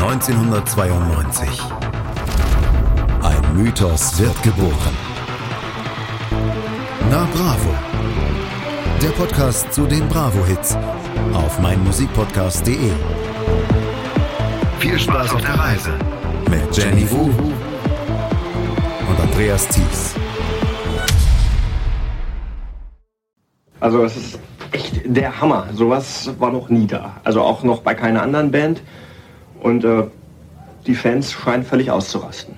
1992. Ein Mythos wird geboren. Na Bravo. Der Podcast zu den Bravo-Hits auf meinmusikpodcast.de. Viel Spaß auf der Reise mit Jenny Wu und Andreas Thies. Also es ist echt der Hammer. Sowas war noch nie da. Also auch noch bei keiner anderen Band. Und äh, die Fans scheinen völlig auszurasten.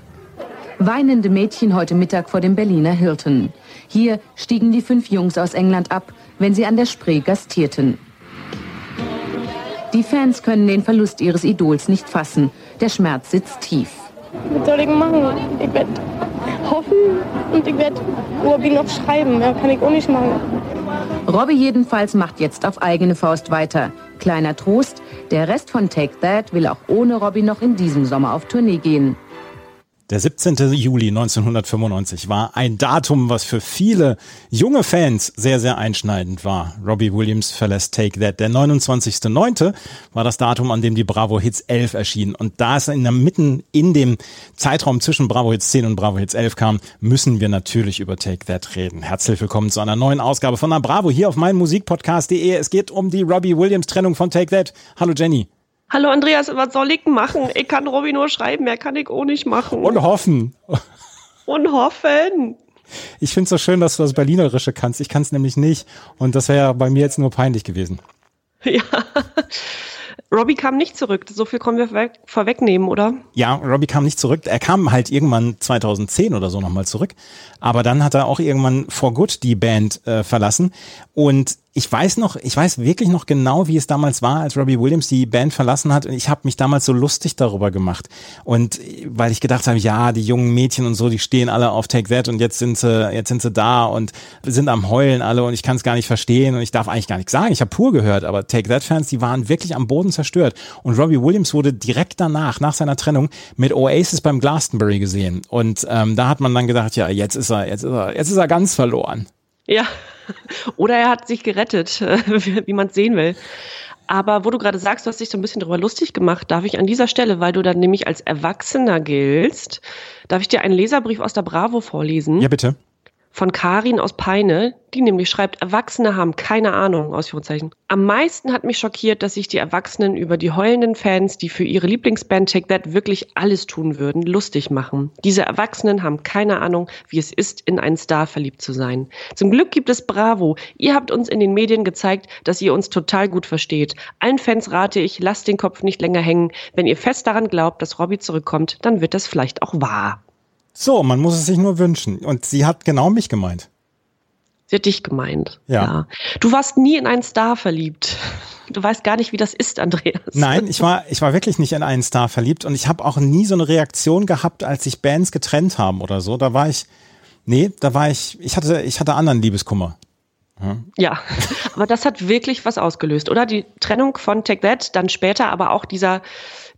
Weinende Mädchen heute Mittag vor dem Berliner Hilton. Hier stiegen die fünf Jungs aus England ab, wenn sie an der Spree gastierten. Die Fans können den Verlust ihres Idols nicht fassen. Der Schmerz sitzt tief. Was soll ich machen? Ich werde hoffen und ich werde Robbie noch schreiben. Ja, kann ich auch nicht machen. Robbie jedenfalls macht jetzt auf eigene Faust weiter. Kleiner Trost, der Rest von Take That will auch ohne Robbie noch in diesem Sommer auf Tournee gehen. Der 17. Juli 1995 war ein Datum, was für viele junge Fans sehr, sehr einschneidend war. Robbie Williams verlässt Take That. Der 29.9. war das Datum, an dem die Bravo Hits 11 erschienen. Und da es in der Mitten in dem Zeitraum zwischen Bravo Hits 10 und Bravo Hits 11 kam, müssen wir natürlich über Take That reden. Herzlich willkommen zu einer neuen Ausgabe von der Bravo hier auf meinmusikpodcast.de. Es geht um die Robbie Williams Trennung von Take That. Hallo Jenny. Hallo Andreas, was soll ich machen? Ich kann Robby nur schreiben, mehr kann ich auch nicht machen. Und hoffen. Und hoffen. Ich finde es so schön, dass du das Berlinerische kannst. Ich kann es nämlich nicht. Und das wäre ja bei mir jetzt nur peinlich gewesen. Ja. Robbie kam nicht zurück. So viel können wir vorweg, vorwegnehmen, oder? Ja, Robbie kam nicht zurück. Er kam halt irgendwann 2010 oder so nochmal zurück. Aber dann hat er auch irgendwann for good die Band äh, verlassen. Und ich weiß noch, ich weiß wirklich noch genau, wie es damals war, als Robbie Williams die Band verlassen hat. Und ich habe mich damals so lustig darüber gemacht. Und weil ich gedacht habe, ja, die jungen Mädchen und so, die stehen alle auf Take That und jetzt sind sie, jetzt sind sie da und sind am Heulen alle und ich kann es gar nicht verstehen und ich darf eigentlich gar nichts sagen. Ich habe pur gehört, aber Take That-Fans, die waren wirklich am Boden zerstört. Und Robbie Williams wurde direkt danach, nach seiner Trennung, mit Oasis beim Glastonbury gesehen. Und ähm, da hat man dann gedacht, ja, jetzt ist er, jetzt ist er, jetzt ist er ganz verloren. Ja. Oder er hat sich gerettet, wie man es sehen will. Aber wo du gerade sagst, du hast dich so ein bisschen darüber lustig gemacht, darf ich an dieser Stelle, weil du dann nämlich als Erwachsener giltst, darf ich dir einen Leserbrief aus der Bravo vorlesen? Ja, bitte von Karin aus Peine, die nämlich schreibt, Erwachsene haben keine Ahnung, Ausführungszeichen. Am meisten hat mich schockiert, dass sich die Erwachsenen über die heulenden Fans, die für ihre Lieblingsband Take That wirklich alles tun würden, lustig machen. Diese Erwachsenen haben keine Ahnung, wie es ist, in einen Star verliebt zu sein. Zum Glück gibt es Bravo. Ihr habt uns in den Medien gezeigt, dass ihr uns total gut versteht. Allen Fans rate ich, lasst den Kopf nicht länger hängen. Wenn ihr fest daran glaubt, dass Robbie zurückkommt, dann wird das vielleicht auch wahr. So, man muss es sich nur wünschen. Und sie hat genau mich gemeint. Sie hat dich gemeint. Ja. ja. Du warst nie in einen Star verliebt. Du weißt gar nicht, wie das ist, Andreas. Nein, ich war, ich war wirklich nicht in einen Star verliebt und ich habe auch nie so eine Reaktion gehabt, als sich Bands getrennt haben oder so. Da war ich, nee, da war ich, ich hatte, ich hatte anderen Liebeskummer. Ja, aber das hat wirklich was ausgelöst, oder? Die Trennung von Take That, dann später aber auch dieser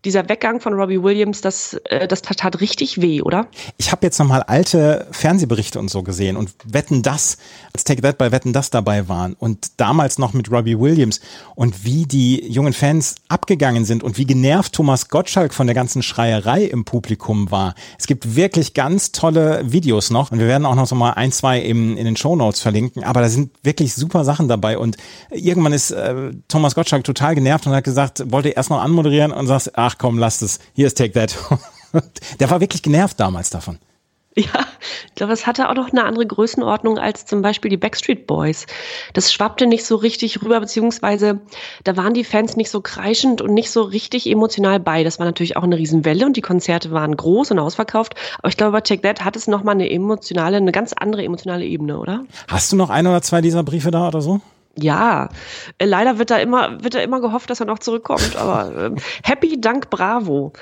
dieser Weggang von Robbie Williams, das, äh, das tat, tat richtig weh, oder? Ich habe jetzt nochmal alte Fernsehberichte und so gesehen und Wetten das, als Take That bei Wetten das dabei waren und damals noch mit Robbie Williams und wie die jungen Fans abgegangen sind und wie genervt Thomas Gottschalk von der ganzen Schreierei im Publikum war. Es gibt wirklich ganz tolle Videos noch und wir werden auch noch so mal ein, zwei im, in den Show Notes verlinken, aber da sind wirklich super Sachen dabei und irgendwann ist äh, Thomas Gottschalk total genervt und hat gesagt, wollte erst noch anmoderieren und sagt, ach ach komm, lass es, hier ist Take That. Der war wirklich genervt damals davon. Ja, ich glaube, es hatte auch noch eine andere Größenordnung als zum Beispiel die Backstreet Boys. Das schwappte nicht so richtig rüber, beziehungsweise da waren die Fans nicht so kreischend und nicht so richtig emotional bei. Das war natürlich auch eine Riesenwelle und die Konzerte waren groß und ausverkauft. Aber ich glaube, bei Take That hat es nochmal eine emotionale, eine ganz andere emotionale Ebene, oder? Hast du noch ein oder zwei dieser Briefe da oder so? Ja, äh, leider wird da immer, wird da immer gehofft, dass er noch zurückkommt. Aber äh, happy, dank Bravo.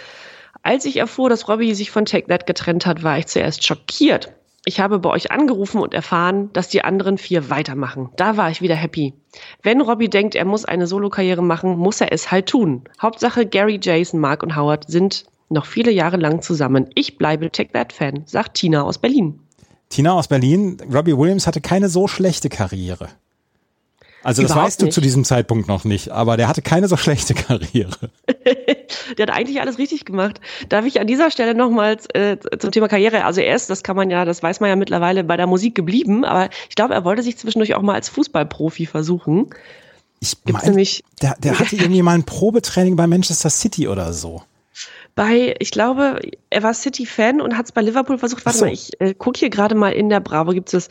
Als ich erfuhr, dass Robbie sich von That getrennt hat, war ich zuerst schockiert. Ich habe bei euch angerufen und erfahren, dass die anderen vier weitermachen. Da war ich wieder happy. Wenn Robbie denkt, er muss eine Solokarriere machen, muss er es halt tun. Hauptsache Gary, Jason, Mark und Howard sind noch viele Jahre lang zusammen. Ich bleibe Take That Fan, sagt Tina aus Berlin. Tina aus Berlin, Robbie Williams hatte keine so schlechte Karriere. Also das weißt du zu diesem Zeitpunkt noch nicht, aber der hatte keine so schlechte Karriere. der hat eigentlich alles richtig gemacht. Darf ich an dieser Stelle nochmals äh, zum Thema Karriere, also er ist, das kann man ja, das weiß man ja mittlerweile, bei der Musik geblieben, aber ich glaube, er wollte sich zwischendurch auch mal als Fußballprofi versuchen. Ich meine, der, der hatte irgendwie mal ein Probetraining bei Manchester City oder so bei, ich glaube, er war City-Fan und hat es bei Liverpool versucht. Warte so. mal, ich äh, gucke hier gerade mal in der Bravo, gibt es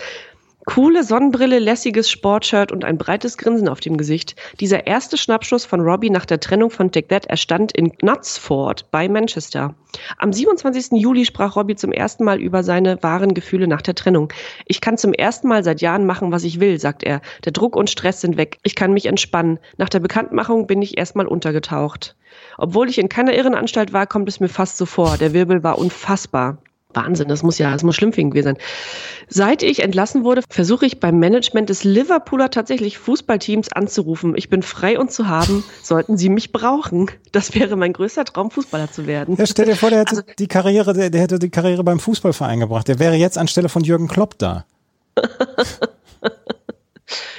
Coole Sonnenbrille, lässiges Sportshirt und ein breites Grinsen auf dem Gesicht. Dieser erste Schnappschuss von Robbie nach der Trennung von Take That erstand in Knutsford bei Manchester. Am 27. Juli sprach Robbie zum ersten Mal über seine wahren Gefühle nach der Trennung. Ich kann zum ersten Mal seit Jahren machen, was ich will, sagt er. Der Druck und Stress sind weg. Ich kann mich entspannen. Nach der Bekanntmachung bin ich erstmal untergetaucht. Obwohl ich in keiner Irrenanstalt war, kommt es mir fast so vor. Der Wirbel war unfassbar. Wahnsinn, das muss ja, das muss schlimm für ihn gewesen sein. Seit ich entlassen wurde, versuche ich beim Management des Liverpooler tatsächlich Fußballteams anzurufen. Ich bin frei und zu haben, sollten sie mich brauchen. Das wäre mein größter Traum, Fußballer zu werden. Ja, stell dir vor, der hätte also, die Karriere, der, der hätte die Karriere beim Fußballverein gebracht. Der wäre jetzt anstelle von Jürgen Klopp da.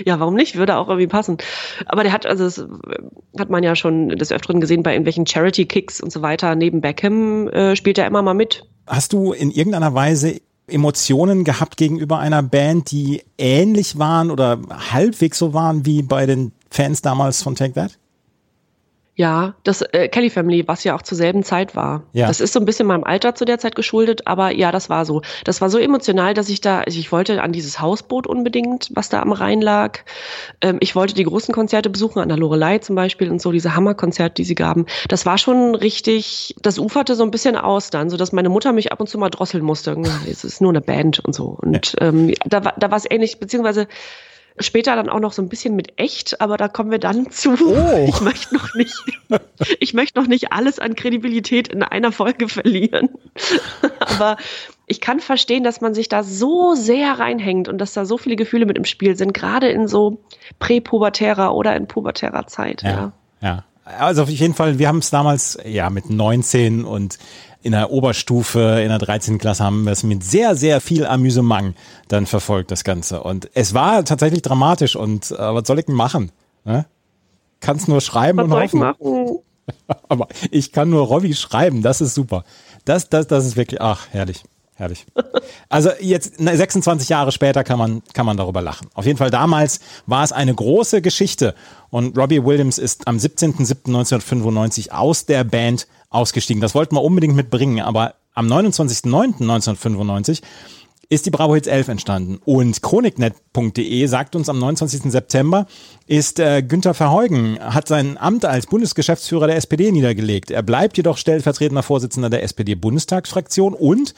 ja, warum nicht? Würde auch irgendwie passen. Aber der hat, also das hat man ja schon des Öfteren gesehen bei irgendwelchen Charity-Kicks und so weiter. Neben Beckham äh, spielt er immer mal mit. Hast du in irgendeiner Weise Emotionen gehabt gegenüber einer Band, die ähnlich waren oder halbwegs so waren wie bei den Fans damals von Take That? Ja, das äh, Kelly Family, was ja auch zur selben Zeit war. Ja. Das ist so ein bisschen meinem Alter zu der Zeit geschuldet, aber ja, das war so. Das war so emotional, dass ich da, also ich wollte an dieses Hausboot unbedingt, was da am Rhein lag. Ähm, ich wollte die großen Konzerte besuchen, an der Lorelei zum Beispiel und so, diese Hammerkonzerte, die sie gaben. Das war schon richtig, das uferte so ein bisschen aus dann, so dass meine Mutter mich ab und zu mal drosseln musste. Es ist nur eine Band und so. Und ja. ähm, da, da war es ähnlich, beziehungsweise Später dann auch noch so ein bisschen mit echt, aber da kommen wir dann zu. Oh. Ich möchte noch nicht, ich möchte noch nicht alles an Kredibilität in einer Folge verlieren. aber ich kann verstehen, dass man sich da so sehr reinhängt und dass da so viele Gefühle mit im Spiel sind, gerade in so präpubertärer oder in pubertärer Zeit. Ja, ja. ja. Also auf jeden Fall, wir haben es damals ja mit 19 und in der Oberstufe, in der 13. Klasse haben wir es mit sehr, sehr viel Amüsement dann verfolgt, das Ganze. Und es war tatsächlich dramatisch und äh, was soll ich denn machen? Ne? Kannst nur schreiben was und hoffen. Ich machen? Aber ich kann nur Robby schreiben, das ist super. Das, das, das ist wirklich, ach, herrlich. Herrlich. Also jetzt 26 Jahre später kann man, kann man darüber lachen. Auf jeden Fall damals war es eine große Geschichte und Robbie Williams ist am 17.07.1995 aus der Band ausgestiegen. Das wollten wir unbedingt mitbringen, aber am 29.09.1995 ist die Bravo Hits 11 entstanden. Und chroniknet.de sagt uns am 29. September ist äh, Günther Verheugen, hat sein Amt als Bundesgeschäftsführer der SPD niedergelegt. Er bleibt jedoch stellvertretender Vorsitzender der SPD-Bundestagsfraktion und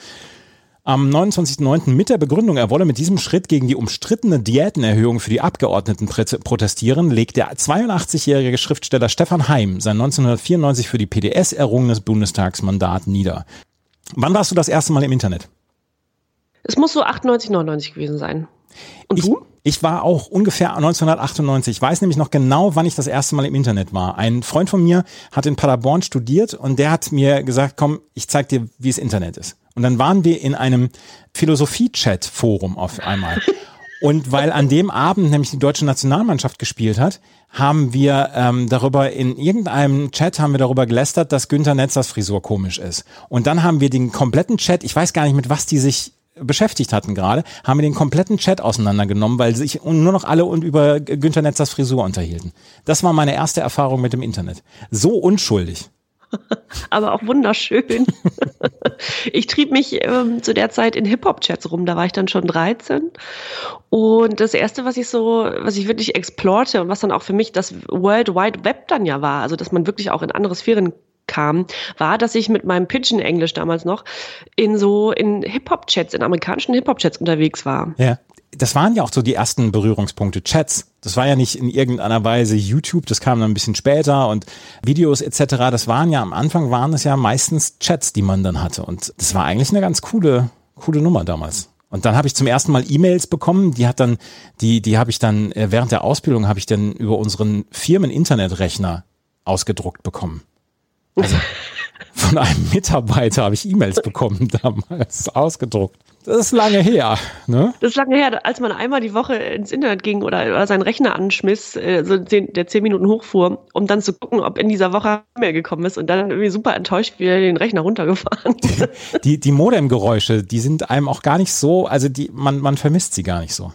am 29.09. mit der Begründung, er wolle mit diesem Schritt gegen die umstrittene Diätenerhöhung für die Abgeordneten protestieren, legt der 82-jährige Schriftsteller Stefan Heim sein 1994 für die PDS errungenes Bundestagsmandat nieder. Wann warst du das erste Mal im Internet? Es muss so 98, 99 gewesen sein. Und ich, du? Ich war auch ungefähr 1998. Ich weiß nämlich noch genau, wann ich das erste Mal im Internet war. Ein Freund von mir hat in Paderborn studiert und der hat mir gesagt, komm, ich zeig dir, wie es Internet ist. Und dann waren wir in einem Philosophie-Chat-Forum auf einmal. Und weil an dem Abend nämlich die deutsche Nationalmannschaft gespielt hat, haben wir ähm, darüber in irgendeinem Chat haben wir darüber gelästert, dass Günther Netzers Frisur komisch ist. Und dann haben wir den kompletten Chat, ich weiß gar nicht mit was die sich beschäftigt hatten gerade, haben wir den kompletten Chat auseinandergenommen, weil sich nur noch alle und über Günther Netzers Frisur unterhielten. Das war meine erste Erfahrung mit dem Internet. So unschuldig. aber auch wunderschön. ich trieb mich ähm, zu der Zeit in Hip-Hop-Chats rum, da war ich dann schon 13. Und das erste, was ich so, was ich wirklich explorte und was dann auch für mich das World Wide Web dann ja war, also dass man wirklich auch in andere Sphären kam, war, dass ich mit meinem Pidgin-Englisch damals noch in so in Hip-Hop-Chats, in amerikanischen Hip-Hop-Chats unterwegs war. Ja das waren ja auch so die ersten Berührungspunkte, Chats. Das war ja nicht in irgendeiner Weise YouTube, das kam dann ein bisschen später und Videos etc. Das waren ja am Anfang waren es ja meistens Chats, die man dann hatte und das war eigentlich eine ganz coole coole Nummer damals. Und dann habe ich zum ersten Mal E-Mails bekommen, die hat dann die die habe ich dann äh, während der Ausbildung habe ich dann über unseren Firmen Internetrechner ausgedruckt bekommen. Also von einem Mitarbeiter habe ich E-Mails bekommen damals ausgedruckt. Das ist lange her, ne? Das ist lange her, als man einmal die Woche ins Internet ging oder, oder seinen Rechner anschmiss, äh, so zehn, der zehn Minuten hochfuhr, um dann zu gucken, ob in dieser Woche mehr gekommen ist und dann irgendwie super enttäuscht wieder den Rechner runtergefahren. Die, die Modemgeräusche, die sind einem auch gar nicht so, also die, man, man vermisst sie gar nicht so.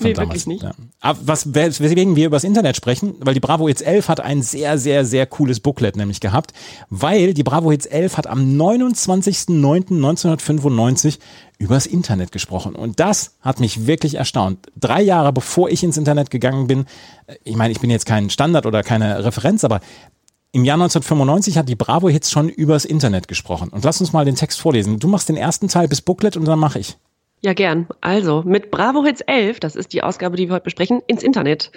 Nee, damals. wirklich nicht. Ja. Aber was, weswegen wir über das Internet sprechen, weil die Bravo Hits 11 hat ein sehr, sehr, sehr cooles Booklet nämlich gehabt, weil die Bravo Hits 11 hat am 29.09.1995 übers Internet gesprochen. Und das hat mich wirklich erstaunt. Drei Jahre bevor ich ins Internet gegangen bin, ich meine, ich bin jetzt kein Standard oder keine Referenz, aber im Jahr 1995 hat die Bravo Hits schon übers Internet gesprochen. Und lass uns mal den Text vorlesen. Du machst den ersten Teil bis Booklet und dann mache ich. Ja, gern. Also, mit Bravo Hits 11, das ist die Ausgabe, die wir heute besprechen, ins Internet.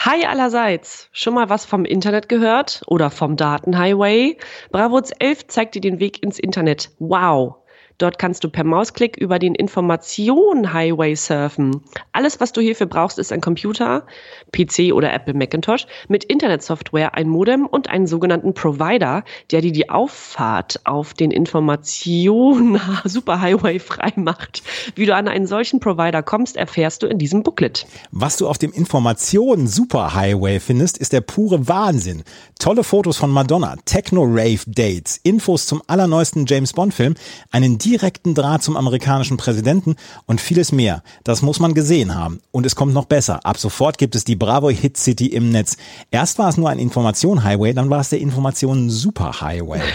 Hi allerseits. Schon mal was vom Internet gehört? Oder vom Datenhighway? Bravo Hits 11 zeigt dir den Weg ins Internet. Wow. Dort kannst du per Mausklick über den Information-Highway surfen. Alles, was du hierfür brauchst, ist ein Computer, PC oder Apple Macintosh, mit Internetsoftware, ein Modem und einen sogenannten Provider, der dir die Auffahrt auf den Information-Superhighway freimacht. Wie du an einen solchen Provider kommst, erfährst du in diesem Booklet. Was du auf dem Information-Superhighway findest, ist der pure Wahnsinn. Tolle Fotos von Madonna, Techno-Rave-Dates, Infos zum allerneuesten James Bond-Film, einen direkten Draht zum amerikanischen Präsidenten und vieles mehr. Das muss man gesehen haben. Und es kommt noch besser. Ab sofort gibt es die Bravo Hit City im Netz. Erst war es nur ein Information Highway, dann war es der Information Super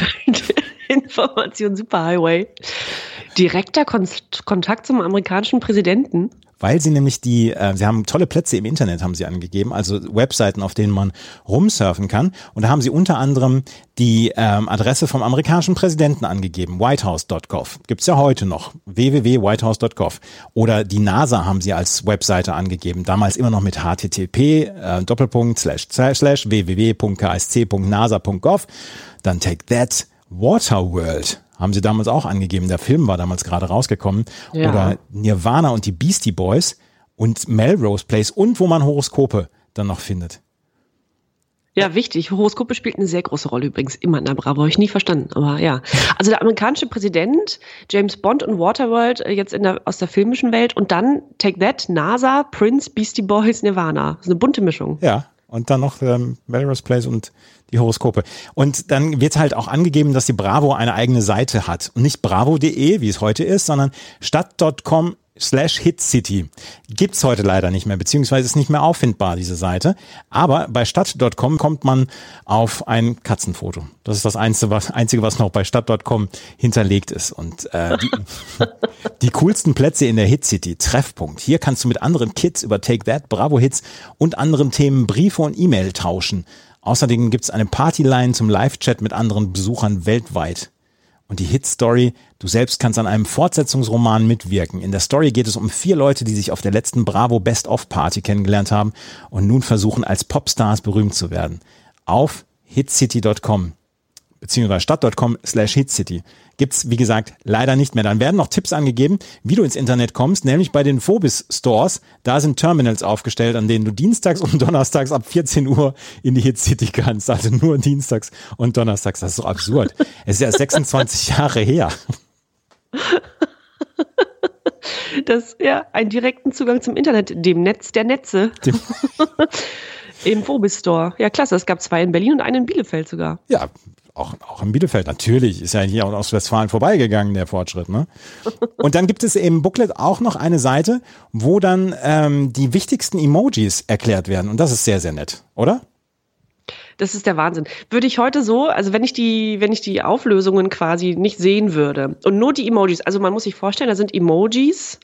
Direkter Kon Kontakt zum amerikanischen Präsidenten weil sie nämlich die, äh, sie haben tolle Plätze im Internet, haben sie angegeben, also Webseiten, auf denen man rumsurfen kann. Und da haben sie unter anderem die ähm, Adresse vom amerikanischen Präsidenten angegeben, whitehouse.gov. Gibt's ja heute noch, www.whitehouse.gov. Oder die NASA haben sie als Webseite angegeben, damals immer noch mit http äh, Doppelpunkt slash slash www.ksc.nasa.gov. Dann take that Waterworld haben sie damals auch angegeben. Der Film war damals gerade rausgekommen. Ja. Oder Nirvana und die Beastie Boys und Melrose Place und wo man Horoskope dann noch findet. Ja, wichtig. Horoskope spielt eine sehr große Rolle übrigens immer in der Bravo. Habe ich nie verstanden, aber ja. Also der amerikanische Präsident, James Bond und Waterworld äh, jetzt der, aus der filmischen Welt und dann Take That, NASA, Prince, Beastie Boys, Nirvana. Das ist eine bunte Mischung. Ja, und dann noch ähm, Melrose Place und die Horoskope. Und dann wird halt auch angegeben, dass die Bravo eine eigene Seite hat. Und nicht bravo.de, wie es heute ist, sondern stadt.com slash hitcity. Gibt's heute leider nicht mehr, beziehungsweise ist nicht mehr auffindbar, diese Seite. Aber bei stadt.com kommt man auf ein Katzenfoto. Das ist das Einzige, was, Einzige, was noch bei stadt.com hinterlegt ist. Und äh, die, die coolsten Plätze in der Hitcity, Treffpunkt. Hier kannst du mit anderen Kids über Take That, Bravo Hits und anderen Themen Briefe und E-Mail tauschen. Außerdem gibt es eine Partyline zum Live-Chat mit anderen Besuchern weltweit. Und die Hit-Story, du selbst kannst an einem Fortsetzungsroman mitwirken. In der Story geht es um vier Leute, die sich auf der letzten Bravo Best-of-Party kennengelernt haben und nun versuchen, als Popstars berühmt zu werden. Auf hitcity.com beziehungsweise stadt.com slash hitcity gibt's wie gesagt, leider nicht mehr. Dann werden noch Tipps angegeben, wie du ins Internet kommst, nämlich bei den Phobis Stores. Da sind Terminals aufgestellt, an denen du dienstags und donnerstags ab 14 Uhr in die Hit City kannst. Also nur dienstags und donnerstags. Das ist so absurd. es ist ja 26 Jahre her. Das, ja, einen direkten Zugang zum Internet, dem Netz der Netze. Dem Im Phobis Store. Ja, klasse. Es gab zwei in Berlin und einen in Bielefeld sogar. Ja, auch, auch in Bielefeld, natürlich, ist ja hier aus Westfalen vorbeigegangen, der Fortschritt. Ne? Und dann gibt es im Booklet auch noch eine Seite, wo dann ähm, die wichtigsten Emojis erklärt werden. Und das ist sehr, sehr nett, oder? Das ist der Wahnsinn. Würde ich heute so, also wenn ich die, wenn ich die Auflösungen quasi nicht sehen würde und nur die Emojis, also man muss sich vorstellen, da sind Emojis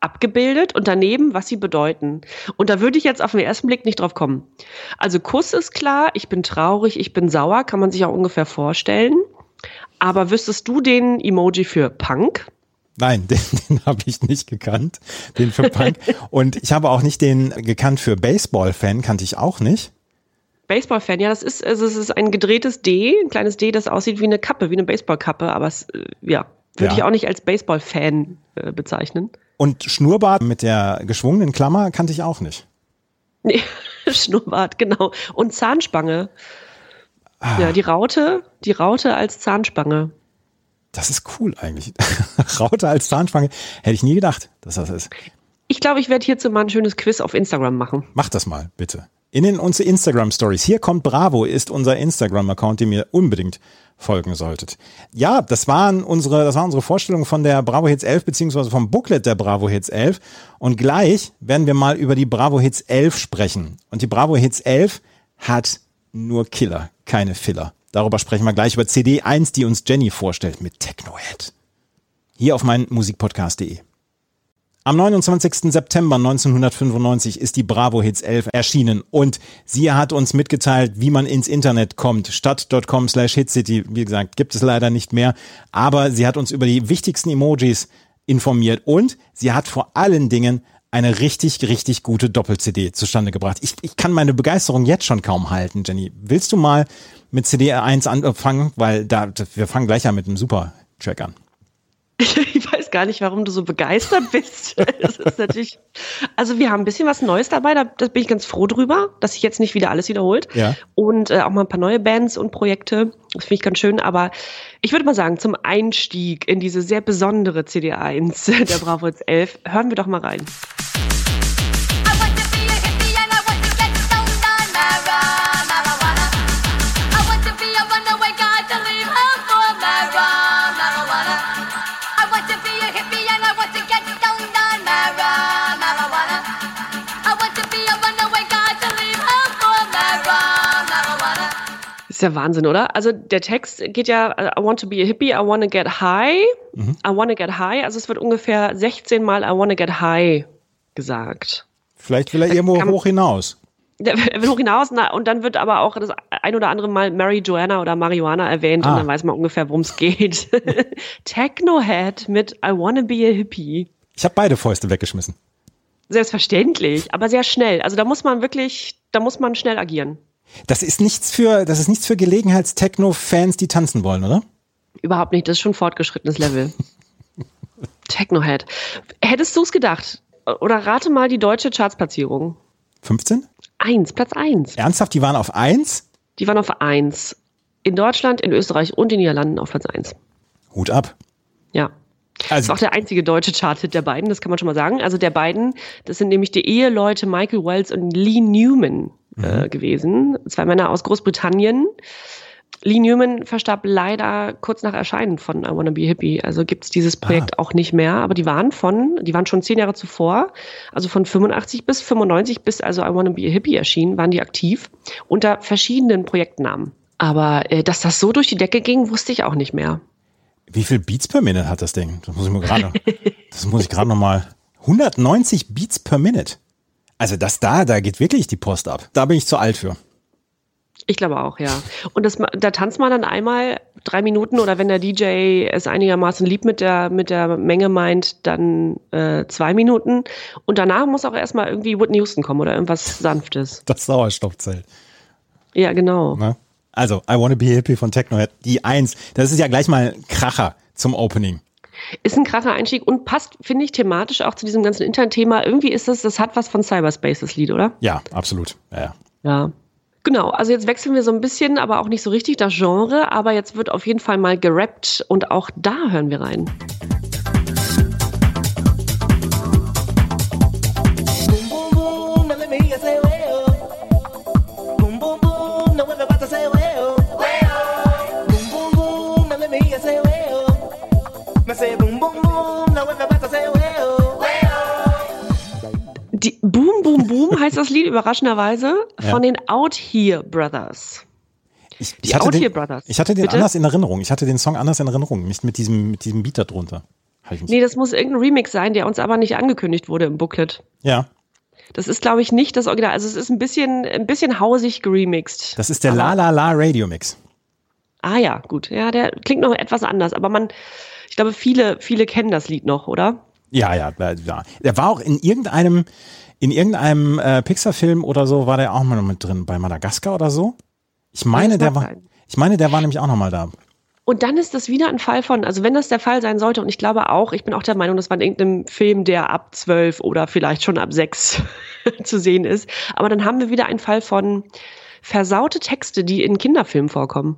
abgebildet und daneben, was sie bedeuten. Und da würde ich jetzt auf den ersten Blick nicht drauf kommen. Also Kuss ist klar, ich bin traurig, ich bin sauer, kann man sich auch ungefähr vorstellen. Aber wüsstest du den Emoji für Punk? Nein, den, den habe ich nicht gekannt, den für Punk. Und ich habe auch nicht den gekannt für Baseball-Fan, kannte ich auch nicht. Baseball-Fan, ja, das ist, also es ist ein gedrehtes D, ein kleines D, das aussieht wie eine Kappe, wie eine Baseballkappe, aber es, äh, ja, würde ja. ich auch nicht als Baseball-Fan äh, bezeichnen. Und Schnurrbart mit der geschwungenen Klammer kannte ich auch nicht. Nee, Schnurrbart, genau. Und Zahnspange. Ah. Ja, die Raute, die Raute als Zahnspange. Das ist cool eigentlich. Raute als Zahnspange. Hätte ich nie gedacht, dass das ist. Ich glaube, ich werde hierzu mal ein schönes Quiz auf Instagram machen. Mach das mal, bitte. In den, unsere Instagram Stories. Hier kommt Bravo, ist unser Instagram-Account, den ihr unbedingt folgen solltet. Ja, das waren unsere, das war unsere Vorstellung von der Bravo Hits 11 beziehungsweise vom Booklet der Bravo Hits 11. Und gleich werden wir mal über die Bravo Hits 11 sprechen. Und die Bravo Hits 11 hat nur Killer, keine Filler. Darüber sprechen wir gleich über CD 1, die uns Jenny vorstellt mit Technohead. Hier auf meinen Musikpodcast.de. Am 29. September 1995 ist die Bravo Hits 11 erschienen und sie hat uns mitgeteilt, wie man ins Internet kommt. Stadt.com slash hitcity, wie gesagt, gibt es leider nicht mehr, aber sie hat uns über die wichtigsten Emojis informiert und sie hat vor allen Dingen eine richtig, richtig gute Doppel-CD zustande gebracht. Ich, ich kann meine Begeisterung jetzt schon kaum halten, Jenny. Willst du mal mit CD 1 anfangen? Weil da, wir fangen gleich an mit einem Super-Track an. Gar nicht, warum du so begeistert bist. Das ist natürlich, also wir haben ein bisschen was Neues dabei, da, da bin ich ganz froh drüber, dass sich jetzt nicht wieder alles wiederholt. Ja. Und äh, auch mal ein paar neue Bands und Projekte. Das finde ich ganz schön. Aber ich würde mal sagen, zum Einstieg in diese sehr besondere CD1 der Bravo 11, hören wir doch mal rein. Ist ja Wahnsinn, oder? Also der Text geht ja, I want to be a hippie, I want to get high, I want to get high. Also es wird ungefähr 16 Mal I want to get high gesagt. Vielleicht will er irgendwo kann- hoch hinaus. Der er will hoch hinaus na, und dann wird aber auch das ein oder andere Mal Mary Joanna oder Marihuana erwähnt Ah. und dann weiß man ungefähr, worum es geht. Technohead mit I wanna be a hippie. Ich habe beide Fäuste weggeschmissen. Selbstverständlich, aber sehr schnell. Also da muss man wirklich, da muss man schnell agieren. Das ist nichts für, das ist nichts für Gelegenheits-Techno-Fans, die tanzen wollen, oder? Überhaupt nicht, das ist schon fortgeschrittenes Level. Technohead. Hättest du es gedacht? Oder rate mal die deutsche Chartsplatzierung. 15? Eins, Platz eins. Ernsthaft, die waren auf 1? Die waren auf eins. In Deutschland, in Österreich und in den Niederlanden auf Platz eins. Hut ab. Ja. Das Also, ist auch der einzige deutsche Charthit der beiden, das kann man schon mal sagen. Also der beiden, das sind nämlich die Eheleute Michael Wells und Lee Newman äh, gewesen. Zwei Männer aus Großbritannien. Lee Newman verstarb leider kurz nach Erscheinen von I Wanna Be a Hippie. Also gibt's dieses Projekt auch nicht mehr. Aber die waren von, die waren schon zehn Jahre zuvor, also von 85 bis 95 bis also I Wanna Be a Hippie erschien, waren die aktiv unter verschiedenen Projektnamen. Aber äh, dass das so durch die Decke ging, wusste ich auch nicht mehr. Wie viel Beats per Minute hat das Ding? Das muss ich mir gerade, das muss ich gerade noch mal. 190 Beats per Minute. Also das da, da geht wirklich die Post ab. Da bin ich zu alt für. Ich glaube auch, ja. Und das, da tanzt man dann einmal drei Minuten oder wenn der DJ es einigermaßen lieb mit der, mit der Menge meint, dann äh, zwei Minuten. Und danach muss auch erstmal irgendwie Whitney Houston kommen oder irgendwas Sanftes. Das Sauerstoffzelt. Ja, genau. Ne? Also, I Wanna Be Hippie von Technohead, die Eins. Das ist ja gleich mal ein Kracher zum Opening. Ist ein kracher Einstieg und passt, finde ich, thematisch auch zu diesem ganzen Internetthema. Irgendwie ist das, das hat was von Cyberspace, das Lied, oder? Ja, absolut. Ja, ja. Ja. Genau, also jetzt wechseln wir so ein bisschen, aber auch nicht so richtig das Genre, aber jetzt wird auf jeden Fall mal gerappt und auch da hören wir rein. Die Boom Boom Boom heißt das Lied überraschenderweise Ja. von den Out Here Brothers. Ich, ich hatte Out den, Here Brothers. Ich hatte den Bitte? anders in Erinnerung. Ich hatte den Song anders in Erinnerung. Nicht mit diesem, mit diesem Beat da drunter. Hab ich mich- Nee, das muss irgendein Remix sein, der uns aber nicht angekündigt wurde im Booklet. Ja, Das ist, glaube ich, nicht das Original. Also es ist ein bisschen, ein bisschen hausig geremixed. das ist der La La La Radio Mix. Ah ja, gut. Ja, der klingt noch etwas anders, aber man, ich glaube, viele, viele kennen das Lied noch, oder? Ja, ja, ja. Der war auch in irgendeinem, in irgendeinem äh, Pixar-Film oder so, war der auch mal mit drin, bei Madagaskar oder so. Ich meine, der war, ich meine, der war nämlich auch noch mal da. Und dann ist das wieder ein Fall von, also wenn das der Fall sein sollte, und ich glaube auch, ich bin auch der Meinung, das war in irgendeinem Film, der ab zwölf oder vielleicht schon ab sechs zu sehen ist. Aber dann haben wir wieder einen Fall von versaute Texte, die in Kinderfilmen vorkommen.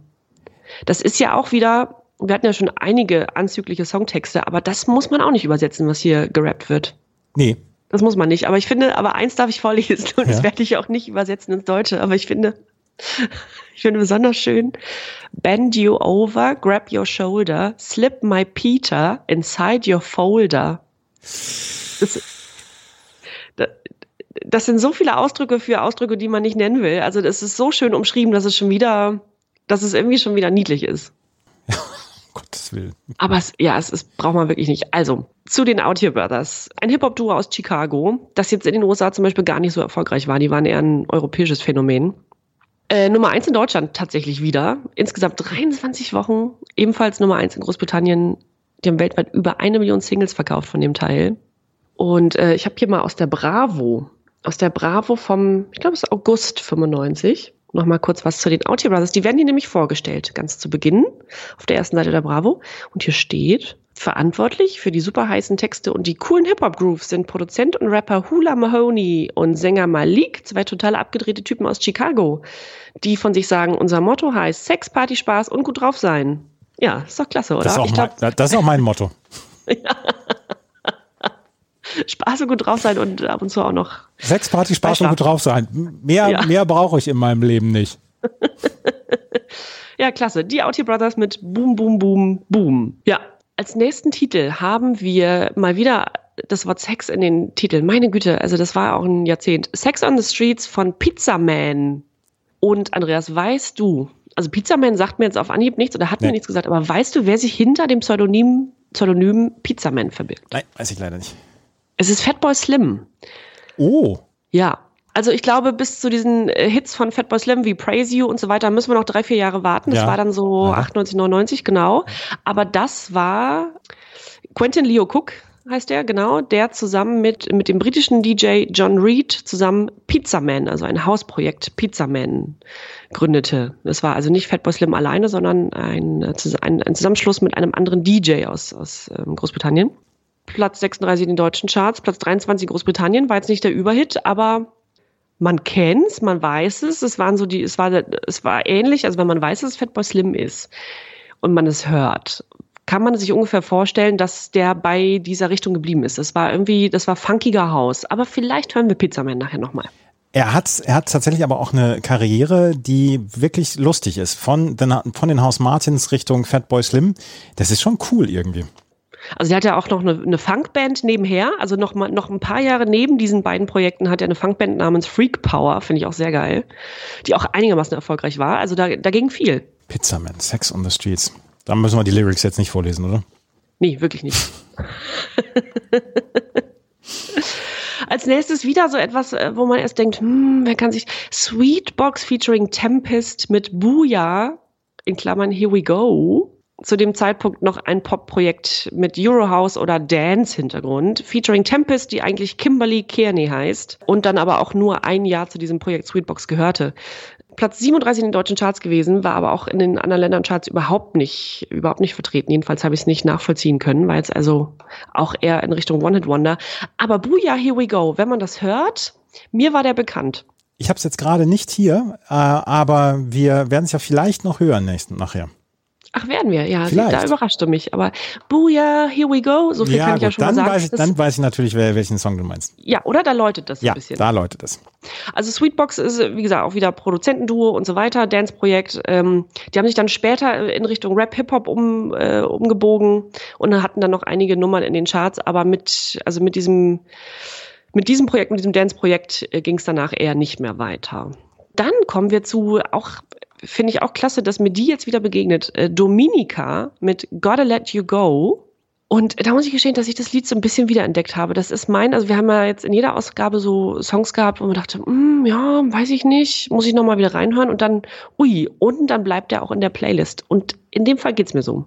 Das ist ja auch wieder Wir hatten ja schon einige anzügliche Songtexte, aber das muss man auch nicht übersetzen, was hier gerappt wird. Nee. Das muss man nicht. Aber ich finde, aber eins darf ich vorlesen und Ja. das werde ich auch nicht übersetzen ins Deutsche. Aber ich finde, ich finde besonders schön. Bend you over, grab your shoulder, slip my Peter inside your folder. Das, da- das sind so viele Ausdrücke für Ausdrücke, die man nicht nennen will. Also das ist so schön umschrieben, dass es schon wieder, dass es irgendwie schon wieder niedlich ist. Gottes Willen. Aber es, ja, es, es braucht man wirklich nicht. Also, zu den Out Here Brothers. Ein Hip-Hop-Duo aus Chicago, das jetzt in den USA zum Beispiel gar nicht so erfolgreich war. Die waren eher ein europäisches Phänomen. Äh, Nummer eins in Deutschland tatsächlich wieder. Insgesamt 23 Wochen. Ebenfalls Nummer eins in Großbritannien. Die haben weltweit über eine Million Singles verkauft von dem Teil. Und äh, ich habe hier mal aus der Bravo, aus der Bravo vom, ich glaube es ist August 95, noch mal kurz was zu den Out Here Brothers. Die werden hier nämlich vorgestellt, ganz zu Beginn, auf der ersten Seite der Bravo. Und hier steht, verantwortlich für die super heißen Texte und die coolen Hip-Hop-Grooves sind Produzent und Rapper Hula Mahoney und Sänger Malik, zwei total abgedrehte Typen aus Chicago, die von sich sagen, unser Motto heißt Sex, Party, Spaß und gut drauf sein. Ja, ist doch klasse, oder? Das ist, auch glaub, mein, das ist auch mein Motto. Spaß und gut drauf sein und ab und zu auch noch Sex, Party, Spaß und gut drauf sein. Mehr, Ja. mehr brauche ich in meinem Leben nicht. Ja, klasse. Die Out Here Brothers mit Boom, Boom, Boom, Boom. Ja. Als nächsten Titel haben wir mal wieder das Wort Sex in den Titeln. Meine Güte, also das war auch ein Jahrzehnt. Sex on the Streets von Pizza Man. Und Andreas, weißt du, also Pizza Man sagt mir jetzt auf Anhieb nichts oder hat mir Nee. nichts gesagt, aber weißt du, wer sich hinter dem Pseudonym, Pseudonym Pizza Man verbirgt? Nein, weiß ich leider nicht. Es ist Fatboy Slim. Oh, Ja. Also ich glaube, bis zu diesen äh, Hits von Fatboy Slim wie Praise You und so weiter müssen wir noch drei, vier Jahre warten. Das Ja. war dann so Ja. 98, 99, genau. Aber das war Quentin Leo Cook, heißt der, genau, der zusammen mit, mit dem britischen DJ John Reed zusammen Pizza Man, also ein Hausprojekt Pizza Man gründete. Das war also nicht Fatboy Slim alleine, sondern ein, äh, ein, ein Zusammenschluss mit einem anderen DJ aus, aus ähm, Großbritannien. Platz 36 in den deutschen Charts, Platz 23 in Großbritannien, war jetzt nicht der Überhit, aber man kennt's, man weiß es, es waren so die, es war, es war ähnlich, also wenn man weiß, dass Fatboy Slim ist und man es hört, kann man sich ungefähr vorstellen, dass der bei dieser Richtung geblieben ist. Das war irgendwie, das war funkiger Haus. Aber vielleicht hören wir Pizzaman nachher nochmal. Er hat, er hat tatsächlich aber auch eine Karriere, die wirklich lustig ist. Von den, von den Haus Martins Richtung Fatboy Slim. Das ist schon cool irgendwie. Also er hat ja auch noch eine, eine Funkband nebenher, also noch mal noch ein paar Jahre neben diesen beiden Projekten hat er eine Funkband namens Freak Power, finde ich auch sehr geil, die auch einigermaßen erfolgreich war. Also da, da ging viel. Pizzaman, Sex on the Streets. Da müssen wir die Lyrics jetzt nicht vorlesen, oder? Nee, wirklich nicht. Als nächstes wieder so etwas, äh, wo man erst denkt, hm, wer kann sich Sweetbox featuring Tempest mit Booyah in Klammern Here We Go. Zu dem Zeitpunkt noch ein Pop-Projekt mit Eurohouse oder Dance-Hintergrund, featuring Tempest, die eigentlich Kimberly Kearney heißt und dann aber auch nur ein Jahr zu diesem Projekt Sweetbox gehörte. Platz 37 in den deutschen Charts gewesen, war aber auch in den anderen Ländern Charts überhaupt nicht, überhaupt nicht vertreten. Jedenfalls habe ich es nicht nachvollziehen können, war jetzt also auch eher in Richtung One-Hit-Wonder. Aber Booyah, Here We Go, wenn man das hört, mir war der bekannt. Ich habe es jetzt gerade nicht hier, äh, aber wir werden es ja vielleicht noch hören nächsten, nachher. Ach, werden wir, ja, Vielleicht. da überraschte mich. Aber Booyah, Here We Go, so viel kann ich ja schon dann, sagen. weiß ich, Das- dann weiß ich natürlich, wer, welchen Song du meinst. ja, oder da läutet das Ja, ein bisschen. da läutet es. Also Sweetbox ist, wie gesagt, auch wieder Produzentenduo und so weiter, Dance-Projekt. Ähm, die haben sich dann später in Richtung Rap, Hip-Hop um, äh, umgebogen und hatten dann noch einige Nummern in den Charts, aber mit, also mit diesem, mit diesem Projekt, mit diesem Dance-Projekt äh, ging es danach eher nicht mehr weiter. Dann kommen wir zu auch finde ich auch klasse, dass mir die jetzt wieder begegnet. Äh, Dominika mit Gotta Let You Go. Und da muss ich gestehen, dass ich das Lied so ein bisschen wiederentdeckt habe. Das ist mein, also wir haben ja jetzt in jeder Ausgabe so Songs gehabt, wo man dachte, mm, ja, weiß ich nicht, muss ich nochmal wieder reinhören und dann, ui, und dann bleibt er auch in der Playlist. Und in dem Fall geht's mir so.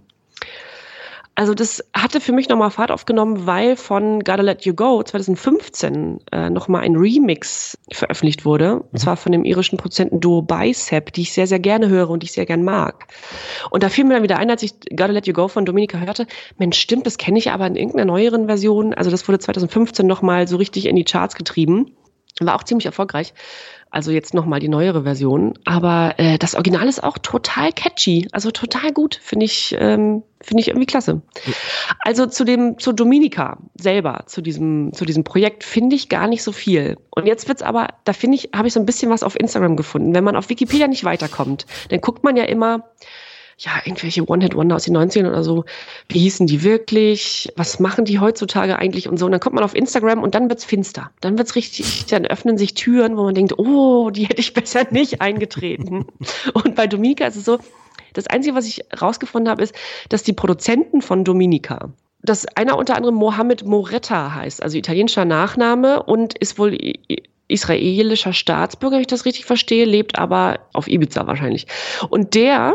Also das hatte für mich nochmal Fahrt aufgenommen, weil von Gotta Let You Go 2015 äh, nochmal ein Remix veröffentlicht wurde. Und zwar von dem irischen Produzentenduo Bicep, die ich sehr, sehr gerne höre und die ich sehr gern mag. Und da fiel mir dann wieder ein, als ich Gotta Let You Go von Dominika hörte, Mensch, stimmt, das kenne ich aber in irgendeiner neueren Version. Also das wurde 2015 nochmal so richtig in die Charts getrieben. War auch ziemlich erfolgreich. Also jetzt nochmal die neuere Version. Aber äh, das Original ist auch total catchy. Also total gut. Finde ich, ähm, finde ich irgendwie klasse. Also zu dem, zu Dominika selber, zu diesem, zu diesem Projekt finde ich gar nicht so viel. Und jetzt wird's aber, da finde ich, habe ich so ein bisschen was auf Instagram gefunden. Wenn man auf Wikipedia nicht weiterkommt, dann guckt man ja immer, ja, irgendwelche One-Hit-Wonder aus den 90ern oder so. Wie hießen die wirklich? Was machen die heutzutage eigentlich und so? Und dann kommt man auf Instagram und dann wird's finster. Dann wird's richtig, dann öffnen sich Türen, wo man denkt, oh, die hätte ich besser nicht eingetreten. und bei Dominika ist es so, das Einzige, was ich rausgefunden habe, ist, dass die Produzenten von Dominika, dass einer unter anderem Mohammed Moretta heißt, also italienischer Nachname und ist wohl israelischer Staatsbürger, wenn ich das richtig verstehe, lebt aber auf Ibiza wahrscheinlich. Und der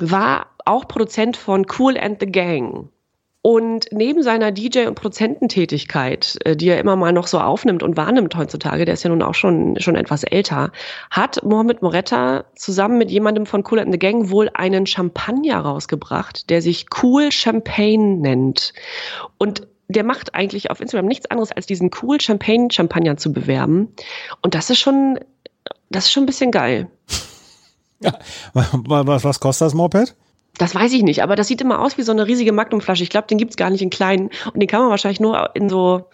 war auch Produzent von Cool and the Gang. Und neben seiner DJ- und Produzententätigkeit, äh, die er immer mal noch so aufnimmt und wahrnimmt heutzutage, der ist ja nun auch schon, schon etwas älter, hat Mohamed Moretta zusammen mit jemandem von Cool and the Gang wohl einen Champagner rausgebracht, der sich Cool Champagne nennt. Und der macht eigentlich auf Instagram nichts anderes, als diesen Cool Champagne Champagner zu bewerben. Und das ist schon, das ist schon ein bisschen geil. Ja. Was, was kostet das Moped? Das weiß ich nicht, aber das sieht immer aus wie so eine riesige Magnumflasche. Ich glaube, den gibt's gar nicht in kleinen. Und den kann man wahrscheinlich nur in so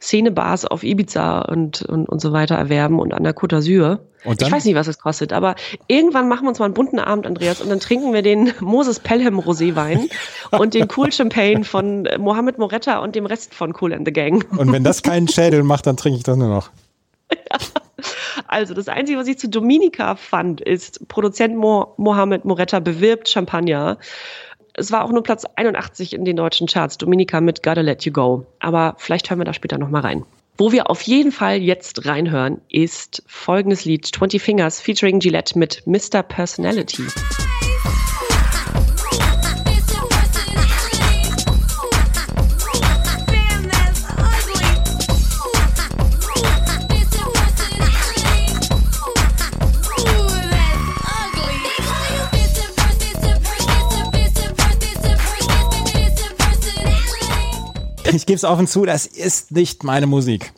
Szenebars auf Ibiza und, und, und so weiter erwerben und an der Côte d'Azur. Ich weiß nicht, was es kostet, aber irgendwann machen wir uns mal einen bunten Abend, Andreas, und dann trinken wir den Moses Pelham Roséwein und den Cool Champagne von Mohammed Moretta und dem Rest von Cool and the Gang. Und wenn das keinen Schädel macht, dann trinke ich das nur noch. Also das Einzige, was ich zu Dominika fand, ist, Produzent Mo Mohammed Moretta bewirbt Champagner. Es war auch nur Platz 81 in den deutschen Charts, Dominika mit Gotta Let You Go. Aber vielleicht hören wir da später nochmal rein. Wo wir auf jeden Fall jetzt reinhören, ist folgendes Lied, 20 Fingers featuring Gillette mit Mr. Personality. Ich gebe es offen zu, das ist nicht meine Musik.